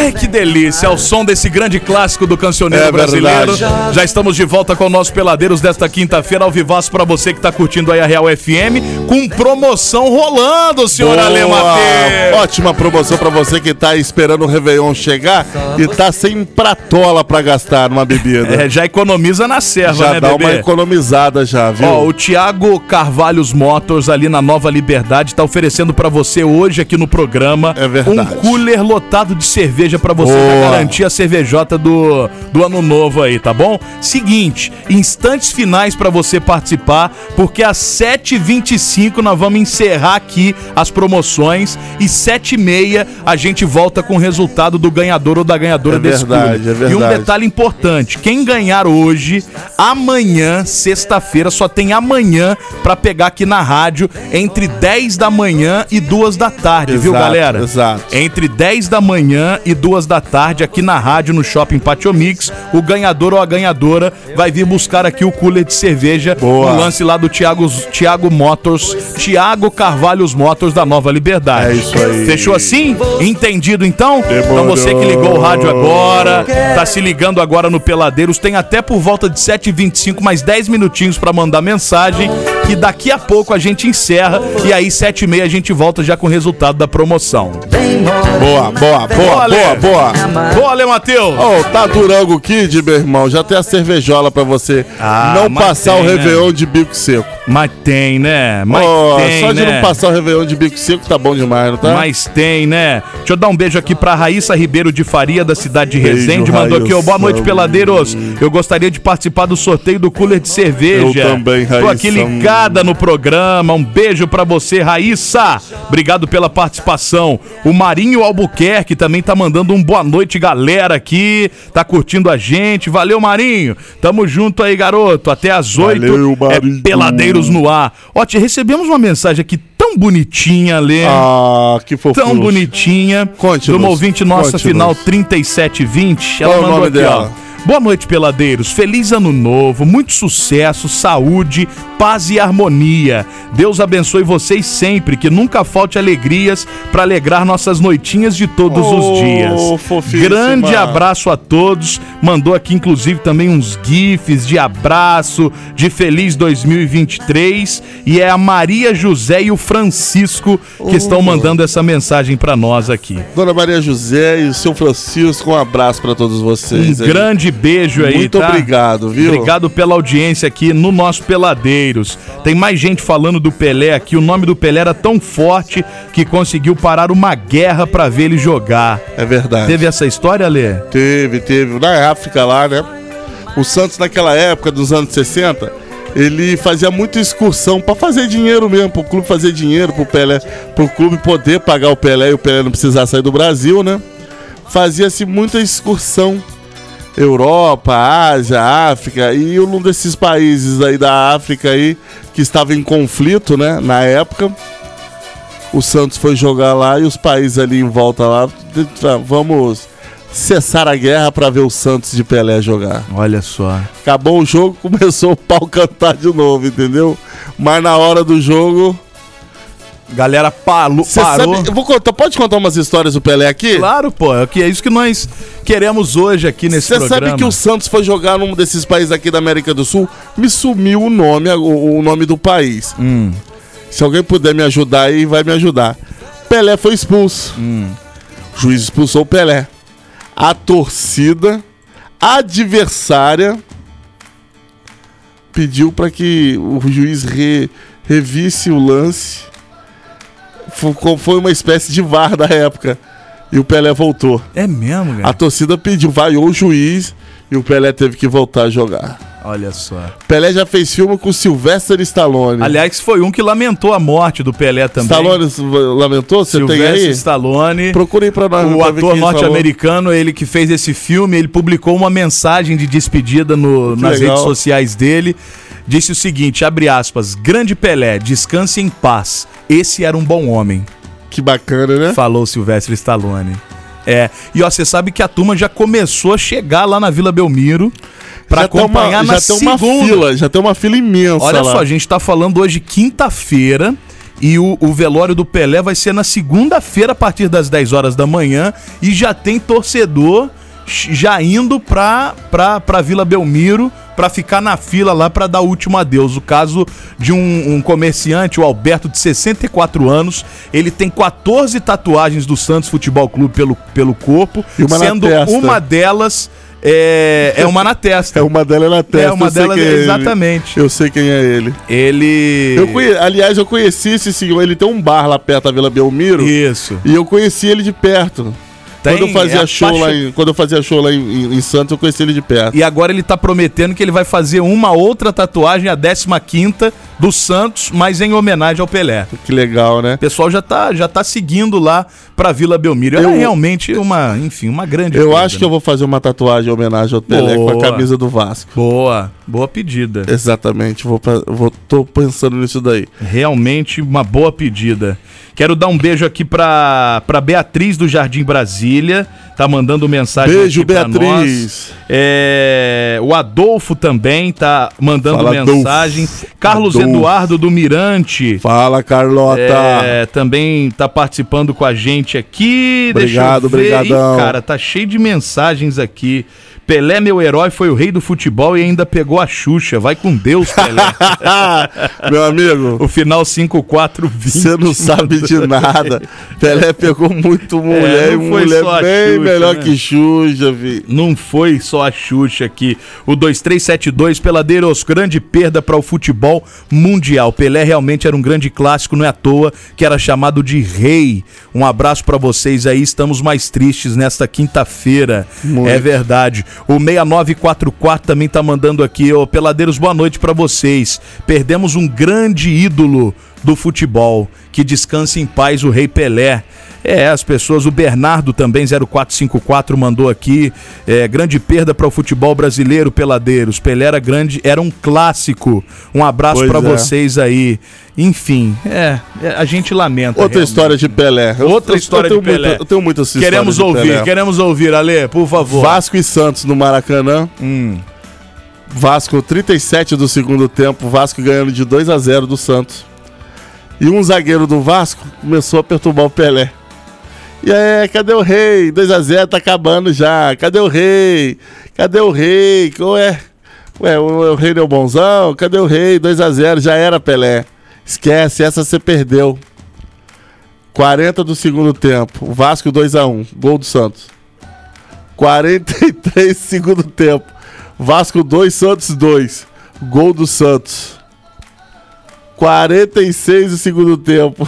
[SPEAKER 2] Ai, que delícia! Ao som desse grande clássico do cancioneiro
[SPEAKER 3] É
[SPEAKER 2] brasileiro.
[SPEAKER 3] verdade.
[SPEAKER 2] Já estamos de volta com o nosso Peladeiros desta quinta-feira, ao vivaço pra você que tá curtindo aí a Real FM, com promoção rolando, senhor
[SPEAKER 3] Boa!
[SPEAKER 2] Ale Matê.
[SPEAKER 3] Ótima promoção pra você que tá esperando o Réveillon chegar e tá sem pratola pra gastar numa bebida.
[SPEAKER 2] É, já economiza na serva,
[SPEAKER 3] já
[SPEAKER 2] né,
[SPEAKER 3] dá
[SPEAKER 2] bebê?
[SPEAKER 3] uma economizada já, viu?
[SPEAKER 2] Ó, o Thiago Carvalhos Motors ali na Nova Liberdade tá oferecendo pra você hoje aqui no programa
[SPEAKER 3] É verdade.
[SPEAKER 2] um cooler lotado de cerveja pra você
[SPEAKER 3] Boa.
[SPEAKER 2] já garantir a cervejota do, do ano novo aí, tá bom? Seguinte, instantes finais pra você participar, porque às 7h25 nós vamos encerrar aqui as promoções e 7h30 a gente volta com o resultado do ganhador ou da ganhadora
[SPEAKER 3] É
[SPEAKER 2] desse
[SPEAKER 3] verdade,
[SPEAKER 2] cooler.
[SPEAKER 3] é
[SPEAKER 2] E um
[SPEAKER 3] verdade.
[SPEAKER 2] detalhe importante, quem ganhar hoje, amanhã, sexta-feira, só tem amanhã pra pegar aqui na rádio entre 10 da manhã e 2 da tarde, viu,
[SPEAKER 3] Exato,
[SPEAKER 2] galera?
[SPEAKER 3] exato.
[SPEAKER 2] Entre 10 da manhã e 2 da tarde aqui na rádio no Shopping Patio Mix, o ganhador ou a ganhadora vai vir buscar aqui o cooler de cerveja,
[SPEAKER 3] Boa.
[SPEAKER 2] um lance lá do Thiago, Thiago Motors, Thiago Carvalhos Motors da Nova Liberdade.
[SPEAKER 3] É isso aí.
[SPEAKER 2] Fechou assim? Entendido então? Então
[SPEAKER 3] Demorou.
[SPEAKER 2] você que ligou o rádio agora, tá se ligando agora no Peladeiros, tem até por volta de 7h25, mais 10 minutinhos pra mandar mensagem, que daqui a pouco a gente encerra e aí 7h30 a gente volta já com o resultado da promoção.
[SPEAKER 3] Boa, boa, boa,
[SPEAKER 2] Ale.
[SPEAKER 3] boa, boa.
[SPEAKER 2] Boa, Ale Matheus!
[SPEAKER 3] Ô, tá Durango Kid, meu irmão, já tem a cervejola pra você
[SPEAKER 2] Ah,
[SPEAKER 3] não passar
[SPEAKER 2] tem,
[SPEAKER 3] o
[SPEAKER 2] né?
[SPEAKER 3] Réveillon de bico seco.
[SPEAKER 2] Mas tem, né? Mas
[SPEAKER 3] Ó,
[SPEAKER 2] tem,
[SPEAKER 3] só de
[SPEAKER 2] né?
[SPEAKER 3] não passar o Réveillon de bico seco tá bom demais, não tá?
[SPEAKER 2] Mas tem, né? Deixa eu dar um beijo aqui pra Raíssa Ribeiro de Faria, da cidade de
[SPEAKER 3] Beijo,
[SPEAKER 2] Resende. Mandou aqui, ó, boa noite,
[SPEAKER 3] Raíssa.
[SPEAKER 2] peladeiros. Eu gostaria de participar do sorteio do cooler de cerveja.
[SPEAKER 3] Eu também,
[SPEAKER 2] Tô
[SPEAKER 3] Raíssa.
[SPEAKER 2] aqui ligada no programa. Um beijo pra você, Raíssa. Obrigado pela participação. O Marinho Albuquerque também tá mandando um boa noite, galera, aqui. Tá curtindo a gente. Valeu, Marinho. Tamo junto aí, garoto. Até às oito.
[SPEAKER 3] Valeu,
[SPEAKER 2] É
[SPEAKER 3] Marinho.
[SPEAKER 2] Peladeiros no ar. Ó, te recebemos uma mensagem aqui tão bonitinha, Lê
[SPEAKER 3] Ah, que fofo.
[SPEAKER 2] tão bonitinha.
[SPEAKER 3] Conte-nos,
[SPEAKER 2] De uma ouvinte nossa,
[SPEAKER 3] conte-nos.
[SPEAKER 2] final 3720. Ela
[SPEAKER 3] Qual é o
[SPEAKER 2] mandou
[SPEAKER 3] nome
[SPEAKER 2] aqui,
[SPEAKER 3] dela?
[SPEAKER 2] ó. Boa noite, peladeiros. Feliz ano novo, muito sucesso, saúde, paz e harmonia. Deus abençoe vocês sempre, que nunca falte alegrias para alegrar nossas noitinhas de todos os
[SPEAKER 3] Oh,
[SPEAKER 2] dias.
[SPEAKER 3] fofíssima.
[SPEAKER 2] Grande abraço a todos. Mandou aqui, inclusive, também uns GIFs de abraço, de feliz 2023. E é a Maria José e o Francisco que estão mandando essa mensagem para nós aqui.
[SPEAKER 3] Dona Maria José e o seu Francisco, um abraço pra todos
[SPEAKER 2] Um
[SPEAKER 3] vocês. aí.
[SPEAKER 2] grande beijo aí,
[SPEAKER 3] Muito
[SPEAKER 2] tá?
[SPEAKER 3] obrigado, viu?
[SPEAKER 2] Obrigado pela audiência aqui no nosso Peladeiros. Tem mais gente falando do Pelé aqui. O nome do Pelé era tão forte que conseguiu parar uma guerra pra ver ele jogar.
[SPEAKER 3] É verdade.
[SPEAKER 2] Teve essa história, Lê?
[SPEAKER 3] Teve, teve. Na África lá, né? O Santos, naquela época, dos anos 60, ele fazia muita excursão pra fazer dinheiro mesmo, pro clube fazer dinheiro, pro Pelé, pro clube poder pagar o Pelé e o Pelé não precisar sair do Brasil, né? Fazia-se muita excursão. Europa, Ásia, África, e um desses países aí da África aí que estava em conflito, né, na época, o Santos foi jogar lá e os países ali em volta lá, vamos cessar a guerra para ver o Santos de Pelé jogar.
[SPEAKER 2] Olha só.
[SPEAKER 3] Acabou o jogo, começou o pau cantar de novo, entendeu? Mas na hora do jogo,
[SPEAKER 2] Galera palo,
[SPEAKER 3] Cê
[SPEAKER 2] parou.
[SPEAKER 3] sabe, eu vou contar, pode contar umas histórias do Pelé aqui?
[SPEAKER 2] Claro, pô. É que é isso que nós queremos hoje aqui nesse
[SPEAKER 3] Você
[SPEAKER 2] programa.
[SPEAKER 3] sabe que o Santos foi jogar num desses países aqui da América do Sul? Me sumiu o nome, o, o nome do país.
[SPEAKER 2] Hum.
[SPEAKER 3] Se alguém puder me ajudar aí, vai me ajudar. Pelé foi expulso.
[SPEAKER 2] Hum.
[SPEAKER 3] O juiz expulsou o Pelé. A torcida adversária pediu para que o juiz re- revisse o lance. Fo- Foi uma espécie de VAR da época. E o Pelé voltou.
[SPEAKER 2] É mesmo, cara?
[SPEAKER 3] A torcida pediu, vaiou o juiz e o Pelé teve que voltar a jogar.
[SPEAKER 2] Olha só.
[SPEAKER 3] Pelé já fez filme com Sylvester Stallone.
[SPEAKER 2] Aliás, foi um que lamentou a morte do Pelé também.
[SPEAKER 3] Stallone lamentou? Você tem
[SPEAKER 2] Sylvester
[SPEAKER 3] aí?
[SPEAKER 2] Stallone.
[SPEAKER 3] Procurei pra nós.
[SPEAKER 2] O ator norte-americano, ele que fez esse filme, ele publicou uma mensagem de despedida no- nas
[SPEAKER 3] legal.
[SPEAKER 2] redes sociais dele. Disse o seguinte, abre aspas, grande Pelé, descanse em paz. Esse era um bom homem.
[SPEAKER 3] Que bacana, né?
[SPEAKER 2] Falou Silvestre Stallone. É, e ó, você sabe que a turma já começou a chegar lá na Vila Belmiro pra
[SPEAKER 3] já tem
[SPEAKER 2] acompanhar
[SPEAKER 3] uma,
[SPEAKER 2] na
[SPEAKER 3] já tem uma
[SPEAKER 2] segunda.
[SPEAKER 3] fila, já tem uma fila imensa
[SPEAKER 2] Olha
[SPEAKER 3] lá.
[SPEAKER 2] só, a gente tá falando hoje quinta-feira E o, o velório do Pelé vai ser na segunda-feira, a partir das 10 horas da manhã. E já tem torcedor já indo pra, pra, pra Vila Belmiro pra ficar na fila lá pra dar o último adeus. O caso de um, um comerciante, o Alberto, de 64 anos. Ele tem 14 tatuagens do Santos Futebol Clube pelo, pelo corpo,
[SPEAKER 3] E uma
[SPEAKER 2] sendo uma delas é, é uma na testa.
[SPEAKER 3] É uma dela é na testa.
[SPEAKER 2] É uma
[SPEAKER 3] quem é ele.
[SPEAKER 2] exatamente.
[SPEAKER 3] Eu sei quem é ele.
[SPEAKER 2] Ele.
[SPEAKER 3] Eu conhe... Aliás, eu conheci esse senhor. Ele tem um bar lá perto da Vila Belmiro.
[SPEAKER 2] Isso.
[SPEAKER 3] E eu conheci ele de perto.
[SPEAKER 2] Tem,
[SPEAKER 3] quando eu fazia
[SPEAKER 2] é
[SPEAKER 3] show lá em, quando eu fazia show lá em, em- em Santos, eu conheci ele de perto.
[SPEAKER 2] E agora ele tá prometendo que ele vai fazer uma outra tatuagem, a 15 do Santos, mas em homenagem ao Pelé.
[SPEAKER 3] Que legal, né?
[SPEAKER 2] O pessoal já tá, já tá seguindo lá pra Vila Belmiro.
[SPEAKER 3] Eu-
[SPEAKER 2] é realmente uma, enfim, uma grande
[SPEAKER 3] Eu
[SPEAKER 2] perda,
[SPEAKER 3] acho que
[SPEAKER 2] né?
[SPEAKER 3] eu vou fazer uma tatuagem em homenagem ao Pelé com
[SPEAKER 2] Boa.
[SPEAKER 3] a camisa do Vasco.
[SPEAKER 2] Boa, boa pedida.
[SPEAKER 3] Exatamente, vou, vou tô pensando nisso daí.
[SPEAKER 2] Realmente uma boa pedida. Quero dar um beijo aqui pra, pra Beatriz do Jardim Brasília. Tá mandando mensagem
[SPEAKER 3] Beijo, Beatriz.
[SPEAKER 2] É, o Adolfo também tá mandando
[SPEAKER 3] Fala,
[SPEAKER 2] mensagem.
[SPEAKER 3] Adolfo.
[SPEAKER 2] Carlos
[SPEAKER 3] Adolfo.
[SPEAKER 2] Eduardo do Mirante.
[SPEAKER 3] Fala, Carlota.
[SPEAKER 2] É, também tá participando com a gente aqui.
[SPEAKER 3] Obrigado,
[SPEAKER 2] Deixa eu ver.
[SPEAKER 3] brigadão.
[SPEAKER 2] Ih, cara, tá cheio de mensagens aqui. Pelé, meu herói, foi o rei do futebol e ainda pegou a Xuxa. Vai com Deus, Pelé.
[SPEAKER 3] Meu amigo,
[SPEAKER 2] o final 5420.
[SPEAKER 3] você não sabe de nada. Pelé pegou muito mulher
[SPEAKER 2] É,
[SPEAKER 3] e mulher bem
[SPEAKER 2] Xuxa,
[SPEAKER 3] melhor
[SPEAKER 2] né?
[SPEAKER 3] que Xuxa, vi.
[SPEAKER 2] Não foi só a Xuxa aqui. O 2372, Peladeiros, grande perda para o futebol mundial. Pelé realmente era um grande clássico, não é à toa que era chamado de rei. Um abraço para vocês aí, estamos mais tristes nesta quinta-feira. É verdade. O 6944 também tá mandando aqui, ô Peladeiros, boa noite para vocês. Perdemos um grande ídolo do futebol. Que descanse em paz o Rei Pelé. É, as pessoas, o Bernardo também, 0454, mandou aqui. É, grande perda para o futebol brasileiro, Peladeiros. Pelé era grande, era um clássico. Um abraço para
[SPEAKER 3] é.
[SPEAKER 2] vocês aí. Enfim, é, é, a gente lamenta.
[SPEAKER 3] Outra
[SPEAKER 2] realmente.
[SPEAKER 3] história de Pelé.
[SPEAKER 2] Outra
[SPEAKER 3] eu-
[SPEAKER 2] história
[SPEAKER 3] eu
[SPEAKER 2] de Pelé.
[SPEAKER 3] Muita, eu tenho muitas histórias
[SPEAKER 2] Queremos ouvir,
[SPEAKER 3] Pelé.
[SPEAKER 2] queremos ouvir, Ale, por favor.
[SPEAKER 3] Vasco e Santos no Maracanã.
[SPEAKER 2] Hum.
[SPEAKER 3] Vasco 37 do segundo tempo, Vasco ganhando de 2 a 0 do Santos. E um zagueiro do Vasco começou a perturbar o Pelé. E aí, cadê o rei? 2 a 0 tá acabando já. Cadê o rei? Cadê o rei? Ué, ué o, o rei deu bonzão? Cadê o rei? 2 a 0 já era Pelé. Esquece, essa você perdeu. 40 do segundo tempo, Vasco 2 a 1 gol do Santos. 43 segundo tempo. Vasco 2, Santos 2. Gol do Santos. 46 do segundo tempo.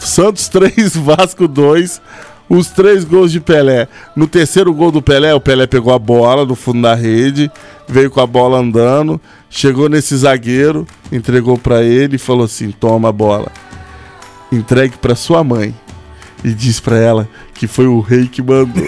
[SPEAKER 3] Santos 3, Vasco 2. Os três gols de Pelé. No terceiro gol do Pelé, o Pelé pegou a bola no fundo da rede, veio com a bola andando, chegou nesse zagueiro, entregou pra ele e falou assim: "Toma a bola. Entregue pra sua mãe." E diz pra ela que foi o rei que mandou.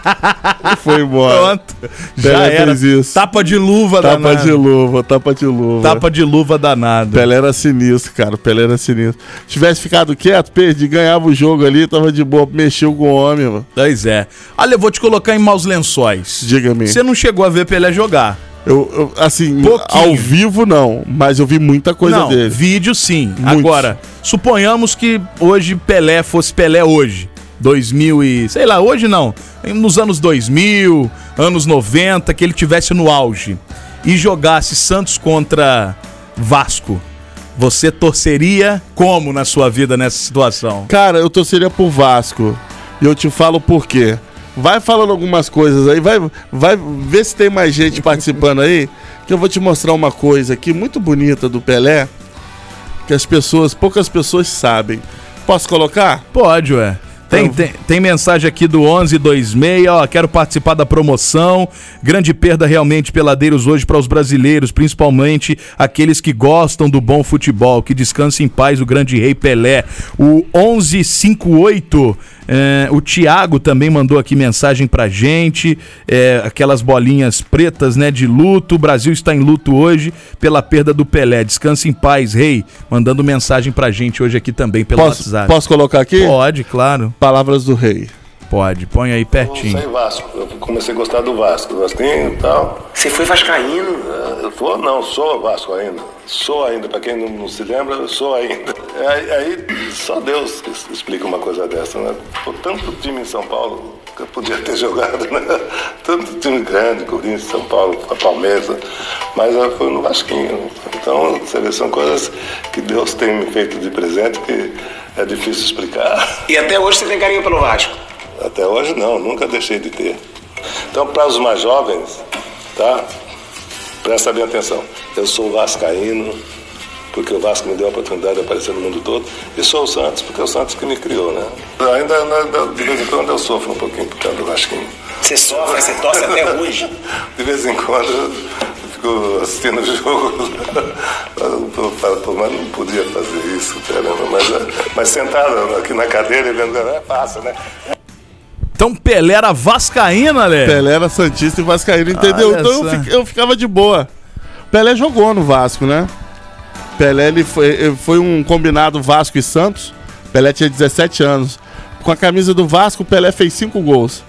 [SPEAKER 3] foi embora.
[SPEAKER 2] Pronto. Já
[SPEAKER 3] Pelé
[SPEAKER 2] era.
[SPEAKER 3] fez isso.
[SPEAKER 2] Tapa de luva
[SPEAKER 3] Tapa
[SPEAKER 2] danada.
[SPEAKER 3] de luva, tapa de luva.
[SPEAKER 2] Tapa de luva danado.
[SPEAKER 3] Pelé era sinistro, cara. Pelé era sinistro. Tivesse ficado quieto, perdi, ganhava o jogo ali, tava de boa, mexeu com o homem, mano.
[SPEAKER 2] Pois é. Olha, eu vou te colocar em maus lençóis.
[SPEAKER 3] Diga-me.
[SPEAKER 2] Você não chegou a ver Pelé jogar.
[SPEAKER 3] Eu, eu, assim,
[SPEAKER 2] Pouquinho.
[SPEAKER 3] ao vivo não, mas eu vi muita coisa
[SPEAKER 2] não,
[SPEAKER 3] dele.
[SPEAKER 2] vídeo sim.
[SPEAKER 3] Muitos.
[SPEAKER 2] Agora, suponhamos que hoje Pelé fosse Pelé hoje. 2000 e... Sei lá, hoje não. Nos anos 2000, anos 90, que ele tivesse no auge. E jogasse Santos contra Vasco. Você torceria como na sua vida nessa situação?
[SPEAKER 3] Cara, eu torceria pro Vasco. E eu te falo por quê. Vai falando algumas coisas aí, vai, vai ver se tem mais gente participando aí, que eu vou te mostrar uma coisa aqui muito bonita do Pelé, que as pessoas, poucas pessoas sabem. Posso colocar?
[SPEAKER 2] Pode, ué. Tem, tem, tem mensagem aqui do 1126, ó, quero participar da promoção. Grande perda realmente peladeiros hoje para os brasileiros, principalmente aqueles que gostam do bom futebol. Que descanse em paz o grande rei Pelé. O 1158, é, o Thiago também mandou aqui mensagem pra gente, é, aquelas bolinhas pretas, né, de luto. O Brasil está em luto hoje pela perda do Pelé. Descanse em paz, rei. Mandando mensagem pra gente hoje aqui também pelo
[SPEAKER 3] Posso,
[SPEAKER 2] WhatsApp.
[SPEAKER 3] posso colocar aqui?
[SPEAKER 2] Pode, claro.
[SPEAKER 3] Palavras do rei.
[SPEAKER 2] Pode, põe aí
[SPEAKER 11] Eu
[SPEAKER 2] pertinho.
[SPEAKER 11] saí Vasco. Eu comecei a gostar do Vasco, do Vasquinho e tal.
[SPEAKER 12] Você foi vascaíno?
[SPEAKER 11] É, Eu não, sou Vasco ainda. Sou ainda, pra quem não, não se lembra, eu sou ainda. Aí, aí, só Deus explica uma coisa dessa, né? Pô, tanto time em São Paulo eu podia ter jogado, né? Tanto time grande, Corinthians, São Paulo, a Palmeiras, mas eu fui no Vasquinho. Então, são coisas que Deus tem me feito de presente que é difícil explicar.
[SPEAKER 12] E até hoje você tem carinho pelo Vasco?
[SPEAKER 11] Até hoje não, nunca deixei de ter. Então, para os mais jovens, tá? Presta bem atenção. Eu sou vascaíno, porque o Vasco me deu a oportunidade de aparecer no mundo todo, e sou o Santos, porque é o Santos que me criou, né? Ainda, né, de vez em quando, eu sofro um pouquinho por causa do Vasquinho.
[SPEAKER 12] Você sofre, você torce até hoje.
[SPEAKER 11] De vez em quando, eu fico assistindo o jogo. Falo, mas não podia fazer isso, caramba. Mas, mas sentado aqui na cadeira e vendo, é fácil, né?
[SPEAKER 2] Então Pelé era vascaína, Lê?
[SPEAKER 3] Pelé era Santista e Vascaíno, entendeu?
[SPEAKER 2] Olha
[SPEAKER 3] então eu,
[SPEAKER 2] só.
[SPEAKER 3] fi- eu ficava de boa. Pelé jogou no Vasco, né? Pelé ele foi, foi um combinado Vasco e Santos. Pelé tinha 17 anos. Com a camisa do Vasco, o Pelé fez 5 gols.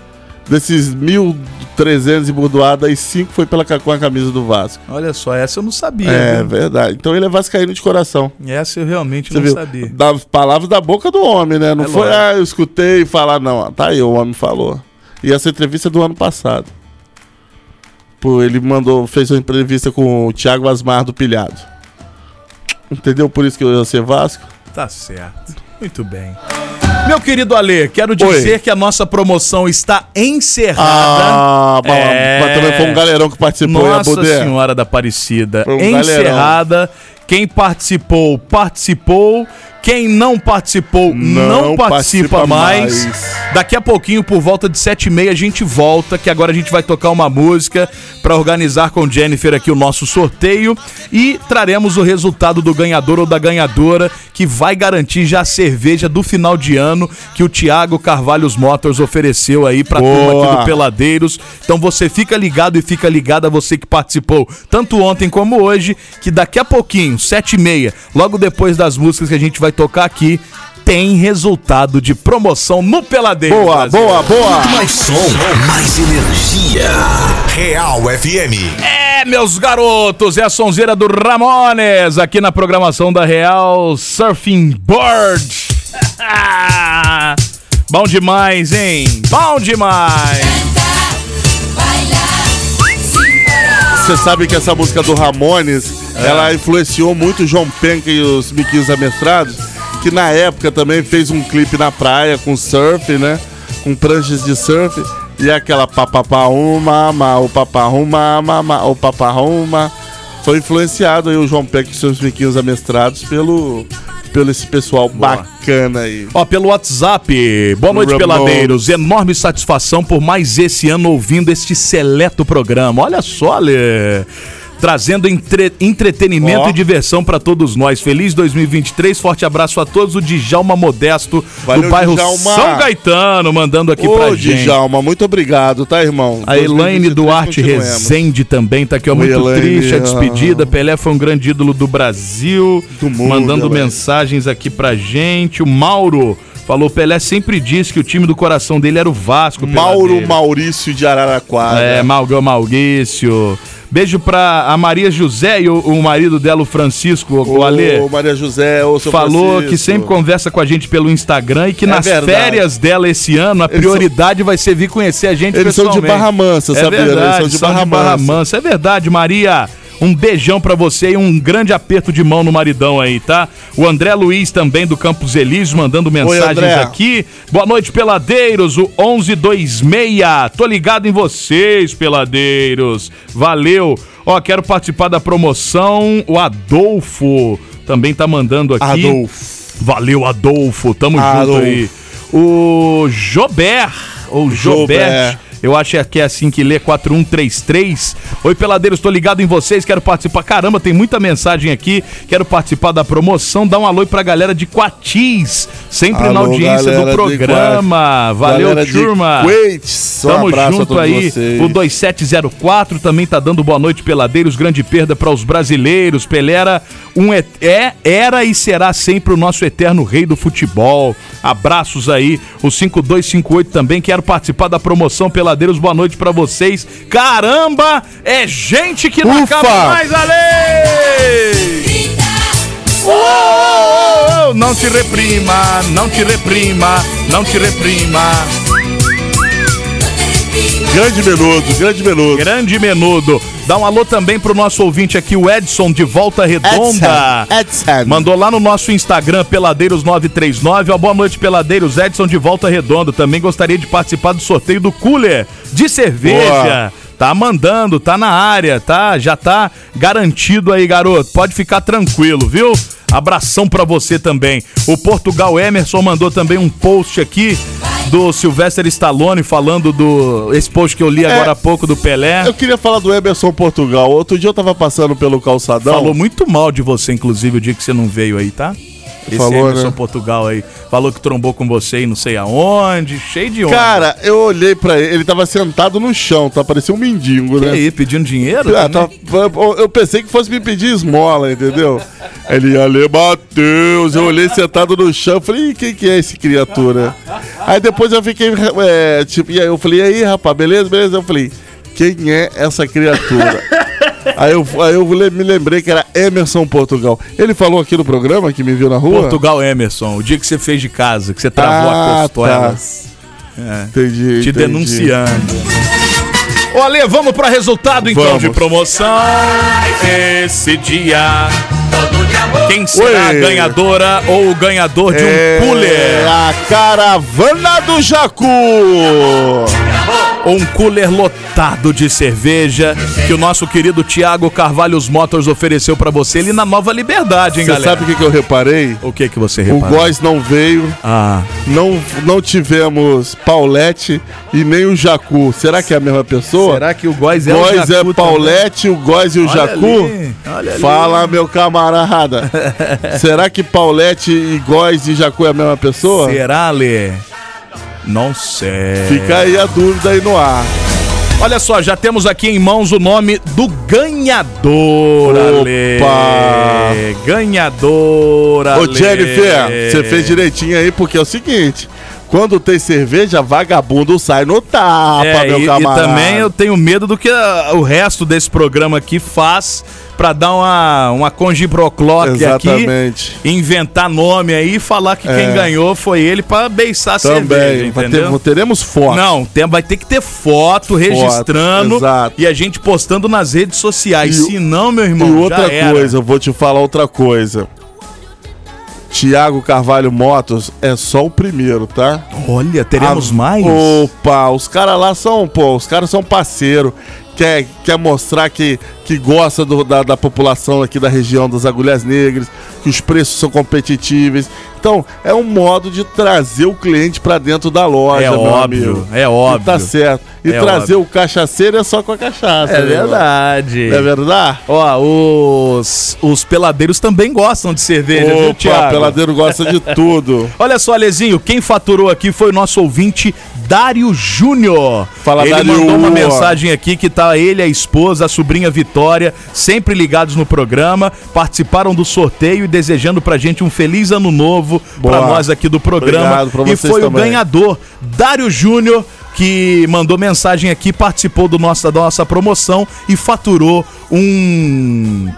[SPEAKER 3] Desses 1.300 e burdoada, aí 5 foi pela, com a camisa do Vasco.
[SPEAKER 2] Olha só, essa eu não sabia.
[SPEAKER 3] É
[SPEAKER 2] viu?
[SPEAKER 3] verdade. Então ele é vascaíno de coração.
[SPEAKER 2] Essa eu realmente
[SPEAKER 3] Você
[SPEAKER 2] não
[SPEAKER 3] viu?
[SPEAKER 2] sabia.
[SPEAKER 3] Das palavras da boca do homem, né? Não
[SPEAKER 2] É
[SPEAKER 3] foi,
[SPEAKER 2] lógico.
[SPEAKER 3] ah, eu escutei falar, não. Tá aí, o homem falou. E essa entrevista é do ano passado. Pô, ele mandou, fez uma entrevista com o Thiago Asmar do Pilhado. Entendeu? Por isso que eu ia ser Vasco.
[SPEAKER 2] Tá certo. Muito bem. Meu querido Ale, quero dizer que a nossa promoção está encerrada.
[SPEAKER 3] Ah, mas,
[SPEAKER 2] É.
[SPEAKER 3] mas também foi um galerão que participou.
[SPEAKER 2] Nossa. Senhora da Aparecida.
[SPEAKER 3] Um
[SPEAKER 2] encerrada. Quem participou, participou. Quem não participou, não,
[SPEAKER 3] Não
[SPEAKER 2] participa,
[SPEAKER 3] participa
[SPEAKER 2] mais.
[SPEAKER 3] mais.
[SPEAKER 2] Daqui a pouquinho, por volta de sete e meia, a gente volta, que agora a gente vai tocar uma música para organizar com Jennifer aqui o nosso sorteio e traremos o resultado do ganhador ou da ganhadora que vai garantir já a cerveja do final de ano que o Thiago Carvalhos Motors ofereceu aí pra turma aqui do. Peladeiros. Então você fica ligado e fica ligada você que participou tanto ontem como hoje, que daqui a pouquinho, sete e meia, logo depois das músicas que a gente vai tocar aqui, tem resultado de promoção no Peladeiros.
[SPEAKER 3] Boa,
[SPEAKER 2] Brasil.
[SPEAKER 3] boa, boa.
[SPEAKER 10] Mais som, mais energia. Real FM.
[SPEAKER 2] É, meus garotos, é a sonzeira do Ramones aqui na programação da Real Surfing Board. Bom demais, hein? Bom demais.
[SPEAKER 3] Você sabe que essa música do Ramones, ela influenciou muito o João Penca e os Miquinhos Amestrados, que na época também fez um clipe na praia com surf, né? Com pranchas de surf. E aquela papapá-uma, o papá-uma, o papá-uma. Foi influenciado aí o João Penca e seus Miquinhos Amestrados pelo, pelo esse pessoal bacana aí.
[SPEAKER 2] Ó, pelo WhatsApp. Boa noite,
[SPEAKER 3] Ramones.
[SPEAKER 2] peladeiros. Enorme satisfação por mais esse ano ouvindo este seleto programa. Olha só, Lê. Trazendo entre- entretenimento
[SPEAKER 3] Ó.
[SPEAKER 2] e diversão pra todos nós. Feliz 2023. Forte abraço a todos. O Djalma Modesto,
[SPEAKER 3] Valeu,
[SPEAKER 2] do bairro
[SPEAKER 3] Djalma.
[SPEAKER 2] São Gaetano, mandando aqui pra
[SPEAKER 3] Ô,
[SPEAKER 2] gente.
[SPEAKER 3] Djalma, muito obrigado, tá, irmão?
[SPEAKER 2] A Elaine
[SPEAKER 3] 2023
[SPEAKER 2] Duarte. Rezende também tá aqui, ó. Muito
[SPEAKER 3] Elaine.
[SPEAKER 2] triste a despedida. Pelé foi um grande ídolo do Brasil.
[SPEAKER 3] mundo,
[SPEAKER 2] mandando
[SPEAKER 3] Elaine.
[SPEAKER 2] mensagens aqui pra gente. O Mauro falou: Pelé sempre disse que o time do coração dele era o Vasco.
[SPEAKER 3] Mauro. Maurício de Araraquara.
[SPEAKER 2] É, Malgão Maurício. Beijo pra a Maria José e o, o marido dela, o Francisco, o
[SPEAKER 3] Ô,
[SPEAKER 2] Alê.
[SPEAKER 3] Maria José, ô seu
[SPEAKER 2] Falou
[SPEAKER 3] Francisco.
[SPEAKER 2] que sempre conversa com a gente pelo Instagram e que
[SPEAKER 3] É
[SPEAKER 2] nas
[SPEAKER 3] verdade.
[SPEAKER 2] férias dela esse ano a
[SPEAKER 3] Eles
[SPEAKER 2] prioridade vai ser vir conhecer a gente
[SPEAKER 3] Eles são de
[SPEAKER 2] pessoalmente.
[SPEAKER 3] Barra Mansa,
[SPEAKER 2] é
[SPEAKER 3] sabia, né?
[SPEAKER 2] Verdade,
[SPEAKER 3] Eles são de Barra Mansa.
[SPEAKER 2] É verdade, Maria. Um beijão pra você e um grande aperto de mão no maridão aí, tá? O André Luiz também do Campos Elíseos mandando mensagens
[SPEAKER 3] André.
[SPEAKER 2] aqui. Boa noite, peladeiros. O 1126. Tô ligado em vocês, peladeiros. Valeu. Ó, quero participar da promoção. O Adolfo também tá mandando aqui.
[SPEAKER 3] Adolfo.
[SPEAKER 2] Valeu, Adolfo. Tamo junto
[SPEAKER 3] Adolfo.
[SPEAKER 2] aí. O Jober, ou Jobert,
[SPEAKER 3] Jobert.
[SPEAKER 2] Eu acho que é assim que lê 4133. Oi, peladeiros, tô ligado em vocês, quero participar. Caramba, tem muita mensagem aqui. Quero participar da promoção. Dá um alô pra galera de Quatis, sempre na
[SPEAKER 3] Alô,
[SPEAKER 2] audiência
[SPEAKER 3] galera
[SPEAKER 2] do programa. Valeu,
[SPEAKER 3] galera
[SPEAKER 2] turma.
[SPEAKER 3] Quates, um
[SPEAKER 2] Tamo
[SPEAKER 3] a
[SPEAKER 2] junto aí.
[SPEAKER 3] vocês.
[SPEAKER 2] O 2704 também tá dando boa noite, peladeiros. Grande perda para os brasileiros. Pelera um et- é, era e será sempre o nosso eterno rei do futebol. Abraços aí. O 5258 também. Quero participar da promoção Peladeiros. Boa noite pra vocês. Caramba! É gente que não
[SPEAKER 3] Ufa!
[SPEAKER 2] acaba mais, Ale! Uou, uou, uou, Não te reprima, não te reprima, não te reprima.
[SPEAKER 3] Grande menudo, grande menudo.
[SPEAKER 2] Grande menudo. Dá um alô também pro nosso ouvinte aqui, o Edson de Volta Redonda.
[SPEAKER 3] Edson, Edson.
[SPEAKER 2] Mandou lá no nosso Instagram, Peladeiros939. Ó, boa noite, Peladeiros. Edson de Volta Redonda. Também gostaria de participar do sorteio do cooler de cerveja.
[SPEAKER 3] Boa.
[SPEAKER 2] Tá mandando, tá na área, tá? Já tá garantido aí, garoto. Pode ficar tranquilo, viu? Abração pra você também. O Portugal Emerson mandou também um post aqui do Sylvester Stallone falando do esse post que eu li agora há pouco do Pelé.
[SPEAKER 3] Eu queria falar do Emerson Portugal. Outro dia eu tava passando pelo calçadão.
[SPEAKER 2] Falou muito mal de você, inclusive, o dia que você não veio aí, tá? Esse
[SPEAKER 3] Falou,
[SPEAKER 2] Emerson
[SPEAKER 3] né?
[SPEAKER 2] Portugal aí. Falou que trombou com você e não sei aonde, cheio de onda.
[SPEAKER 3] Cara, eu olhei pra ele, ele tava sentado no chão, tá? Parecia um mendigo,
[SPEAKER 2] E
[SPEAKER 3] né?
[SPEAKER 2] aí, pedindo dinheiro?
[SPEAKER 3] Ah, tá- eu pensei que fosse me pedir esmola, entendeu? Ele, Ale Matheus, eu olhei sentado no chão, falei, "Ih, quem que é esse criatura? Aí depois eu fiquei, é, tipo, e aí eu falei, e aí, rapaz, beleza, beleza? Eu falei, quem é essa criatura? Aí eu, aí eu me lembrei que era Emerson Portugal. Ele falou aqui no programa que me viu na rua?
[SPEAKER 2] Portugal Emerson, o dia que você fez de casa, que você travou a
[SPEAKER 3] Ah,
[SPEAKER 2] costela.
[SPEAKER 3] tá.
[SPEAKER 2] É.
[SPEAKER 3] Entendi,
[SPEAKER 2] Te
[SPEAKER 3] entendi.
[SPEAKER 2] denunciando. Ale, vamos pra resultado então
[SPEAKER 3] Vamos.
[SPEAKER 2] de promoção. Esse dia. Quem será a ganhadora ou o ganhador de um
[SPEAKER 3] É
[SPEAKER 2] cooler?
[SPEAKER 3] a caravana do Jacu!
[SPEAKER 2] Um cooler lotado de cerveja que o nosso querido Thiago Carvalhos Motors ofereceu pra você ali na Nova Liberdade, hein,
[SPEAKER 3] Você
[SPEAKER 2] galera?
[SPEAKER 3] sabe o que, eu reparei?
[SPEAKER 2] O que que você
[SPEAKER 3] O
[SPEAKER 2] reparou?
[SPEAKER 3] Góis não veio,
[SPEAKER 2] Ah,
[SPEAKER 3] não, não tivemos Paulette e nem o Jacu. Será que é a mesma pessoa?
[SPEAKER 2] será que o Góis é o
[SPEAKER 3] Góis
[SPEAKER 2] Jacu
[SPEAKER 3] é Paulette, o Góis e o
[SPEAKER 2] Olha
[SPEAKER 3] Jacu?
[SPEAKER 2] ali, olha ali.
[SPEAKER 3] Fala, meu camarada. Será que Paulette e Góis e Jacu é a mesma pessoa?
[SPEAKER 2] Será, Lê? Não sei.
[SPEAKER 3] Fica aí a dúvida aí no ar.
[SPEAKER 2] Olha só, já temos aqui em mãos o nome do ganhador, Ale.
[SPEAKER 3] Opa!
[SPEAKER 2] Ganhador,
[SPEAKER 3] Ô
[SPEAKER 2] Ale.
[SPEAKER 3] Jennifer, você fez direitinho aí, porque é o seguinte. Quando tem cerveja, vagabundo sai no tapa,
[SPEAKER 2] É,
[SPEAKER 3] meu
[SPEAKER 2] e, e
[SPEAKER 3] camarada.
[SPEAKER 2] também eu tenho medo do que ah, o resto desse programa aqui faz pra dar uma, uma congibrocloque aqui,
[SPEAKER 3] Exatamente.
[SPEAKER 2] inventar nome aí e falar que quem
[SPEAKER 3] É.
[SPEAKER 2] ganhou foi ele pra beiçar a cerveja,
[SPEAKER 3] Também. ter-
[SPEAKER 2] entendeu?
[SPEAKER 3] teremos foto.
[SPEAKER 2] Não, tem, vai ter que ter foto registrando
[SPEAKER 3] exato.
[SPEAKER 2] e a gente postando nas redes sociais.
[SPEAKER 3] E
[SPEAKER 2] Se não, meu irmão,
[SPEAKER 3] E outra coisa, eu vou te falar outra coisa. Tiago Carvalho Motos é só o primeiro, tá?
[SPEAKER 2] Olha, teremos
[SPEAKER 3] Ah,
[SPEAKER 2] mais?
[SPEAKER 3] Opa, os caras lá são, pô, os caras são parceiro. Quer, quer mostrar que, que gosta do- da, da população aqui da região das Agulhas Negras, que os preços são competitivos. Então, é um modo de trazer o cliente pra dentro da loja,
[SPEAKER 2] É óbvio,
[SPEAKER 3] amigo.
[SPEAKER 2] é óbvio.
[SPEAKER 3] E tá certo. E
[SPEAKER 2] É
[SPEAKER 3] trazer o cachaceiro é só com a cachaça.
[SPEAKER 2] É
[SPEAKER 3] né,
[SPEAKER 2] verdade.
[SPEAKER 3] mano? É verdade?
[SPEAKER 2] Ó, os, os peladeiros também gostam de cerveja, viu,
[SPEAKER 3] Opa,
[SPEAKER 2] Thiago?
[SPEAKER 3] peladeiro gosta de tudo.
[SPEAKER 2] Olha só, Alezinho, quem faturou aqui foi o nosso ouvinte Dário Júnior.
[SPEAKER 3] Fala,
[SPEAKER 2] ele
[SPEAKER 3] Dário.
[SPEAKER 2] mandou uma mensagem aqui que tá ele, a esposa, a sobrinha Vitória, sempre ligados no programa, participaram do sorteio e desejando pra gente um feliz ano novo
[SPEAKER 3] Boa.
[SPEAKER 2] pra nós aqui do programa. E foi o
[SPEAKER 3] também.
[SPEAKER 2] ganhador, Dário Júnior, que mandou mensagem aqui, participou do nosso, da nossa promoção e faturou um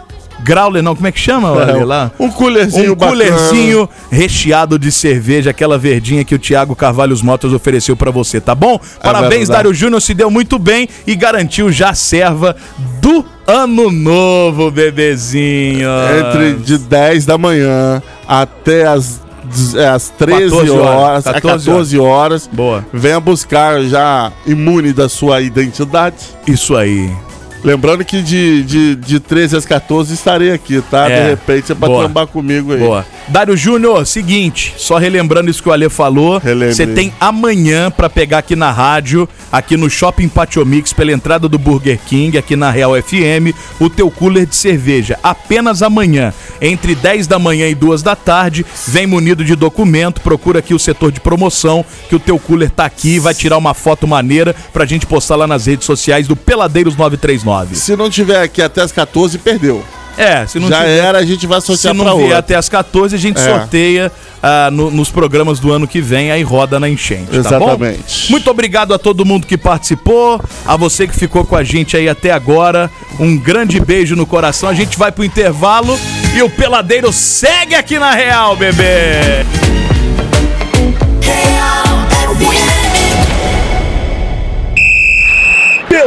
[SPEAKER 2] growler, não, como é que chama? Olha lá.
[SPEAKER 3] Um coolerzinho
[SPEAKER 2] Um coolerzinho recheado de cerveja, aquela verdinha que o Thiago Carvalhos Motos ofereceu pra você, tá bom? Parabéns,
[SPEAKER 3] É.
[SPEAKER 2] Dário Júnior, se deu muito bem e garantiu já a serva do ano novo, bebezinho.
[SPEAKER 3] Entre de 10 da manhã até as, é, as 13
[SPEAKER 2] 14 horas.
[SPEAKER 3] horas,
[SPEAKER 2] 14
[SPEAKER 3] 14 horas.
[SPEAKER 2] Boa.
[SPEAKER 3] Venha buscar já imune da sua identidade.
[SPEAKER 2] Isso aí.
[SPEAKER 3] Lembrando que de, de, de 13 às 14 estarei aqui, tá?
[SPEAKER 2] É.
[SPEAKER 3] De repente você pode
[SPEAKER 2] Boa.
[SPEAKER 3] trombar comigo aí.
[SPEAKER 2] Boa. Dário Júnior, seguinte, só relembrando isso que o Ale falou,
[SPEAKER 3] Relembrei.
[SPEAKER 2] você tem amanhã pra pegar aqui na rádio, aqui no Shopping Patiomix, pela entrada do Burger King, aqui na Real FM, o teu cooler de cerveja. Apenas amanhã, entre 10 da manhã e 2 da tarde, vem munido de documento, procura aqui o setor de promoção, que o teu cooler tá aqui, vai tirar uma foto maneira pra gente postar lá nas redes sociais do Peladeiros 939.
[SPEAKER 3] Se não tiver aqui até as 14, perdeu.
[SPEAKER 2] É, se não
[SPEAKER 3] Já
[SPEAKER 2] tiver-
[SPEAKER 3] era, a gente vai sortear
[SPEAKER 2] Se não vier
[SPEAKER 3] outra.
[SPEAKER 2] até as 14, a gente
[SPEAKER 3] É.
[SPEAKER 2] sorteia ah, no- nos programas do ano que vem, aí roda na enchente, tá?
[SPEAKER 3] Exatamente.
[SPEAKER 2] Muito obrigado a todo mundo que participou, a você que ficou com a gente aí até agora. Um grande beijo no coração. A gente vai pro intervalo e o Peladeiro segue aqui na Real, bebê!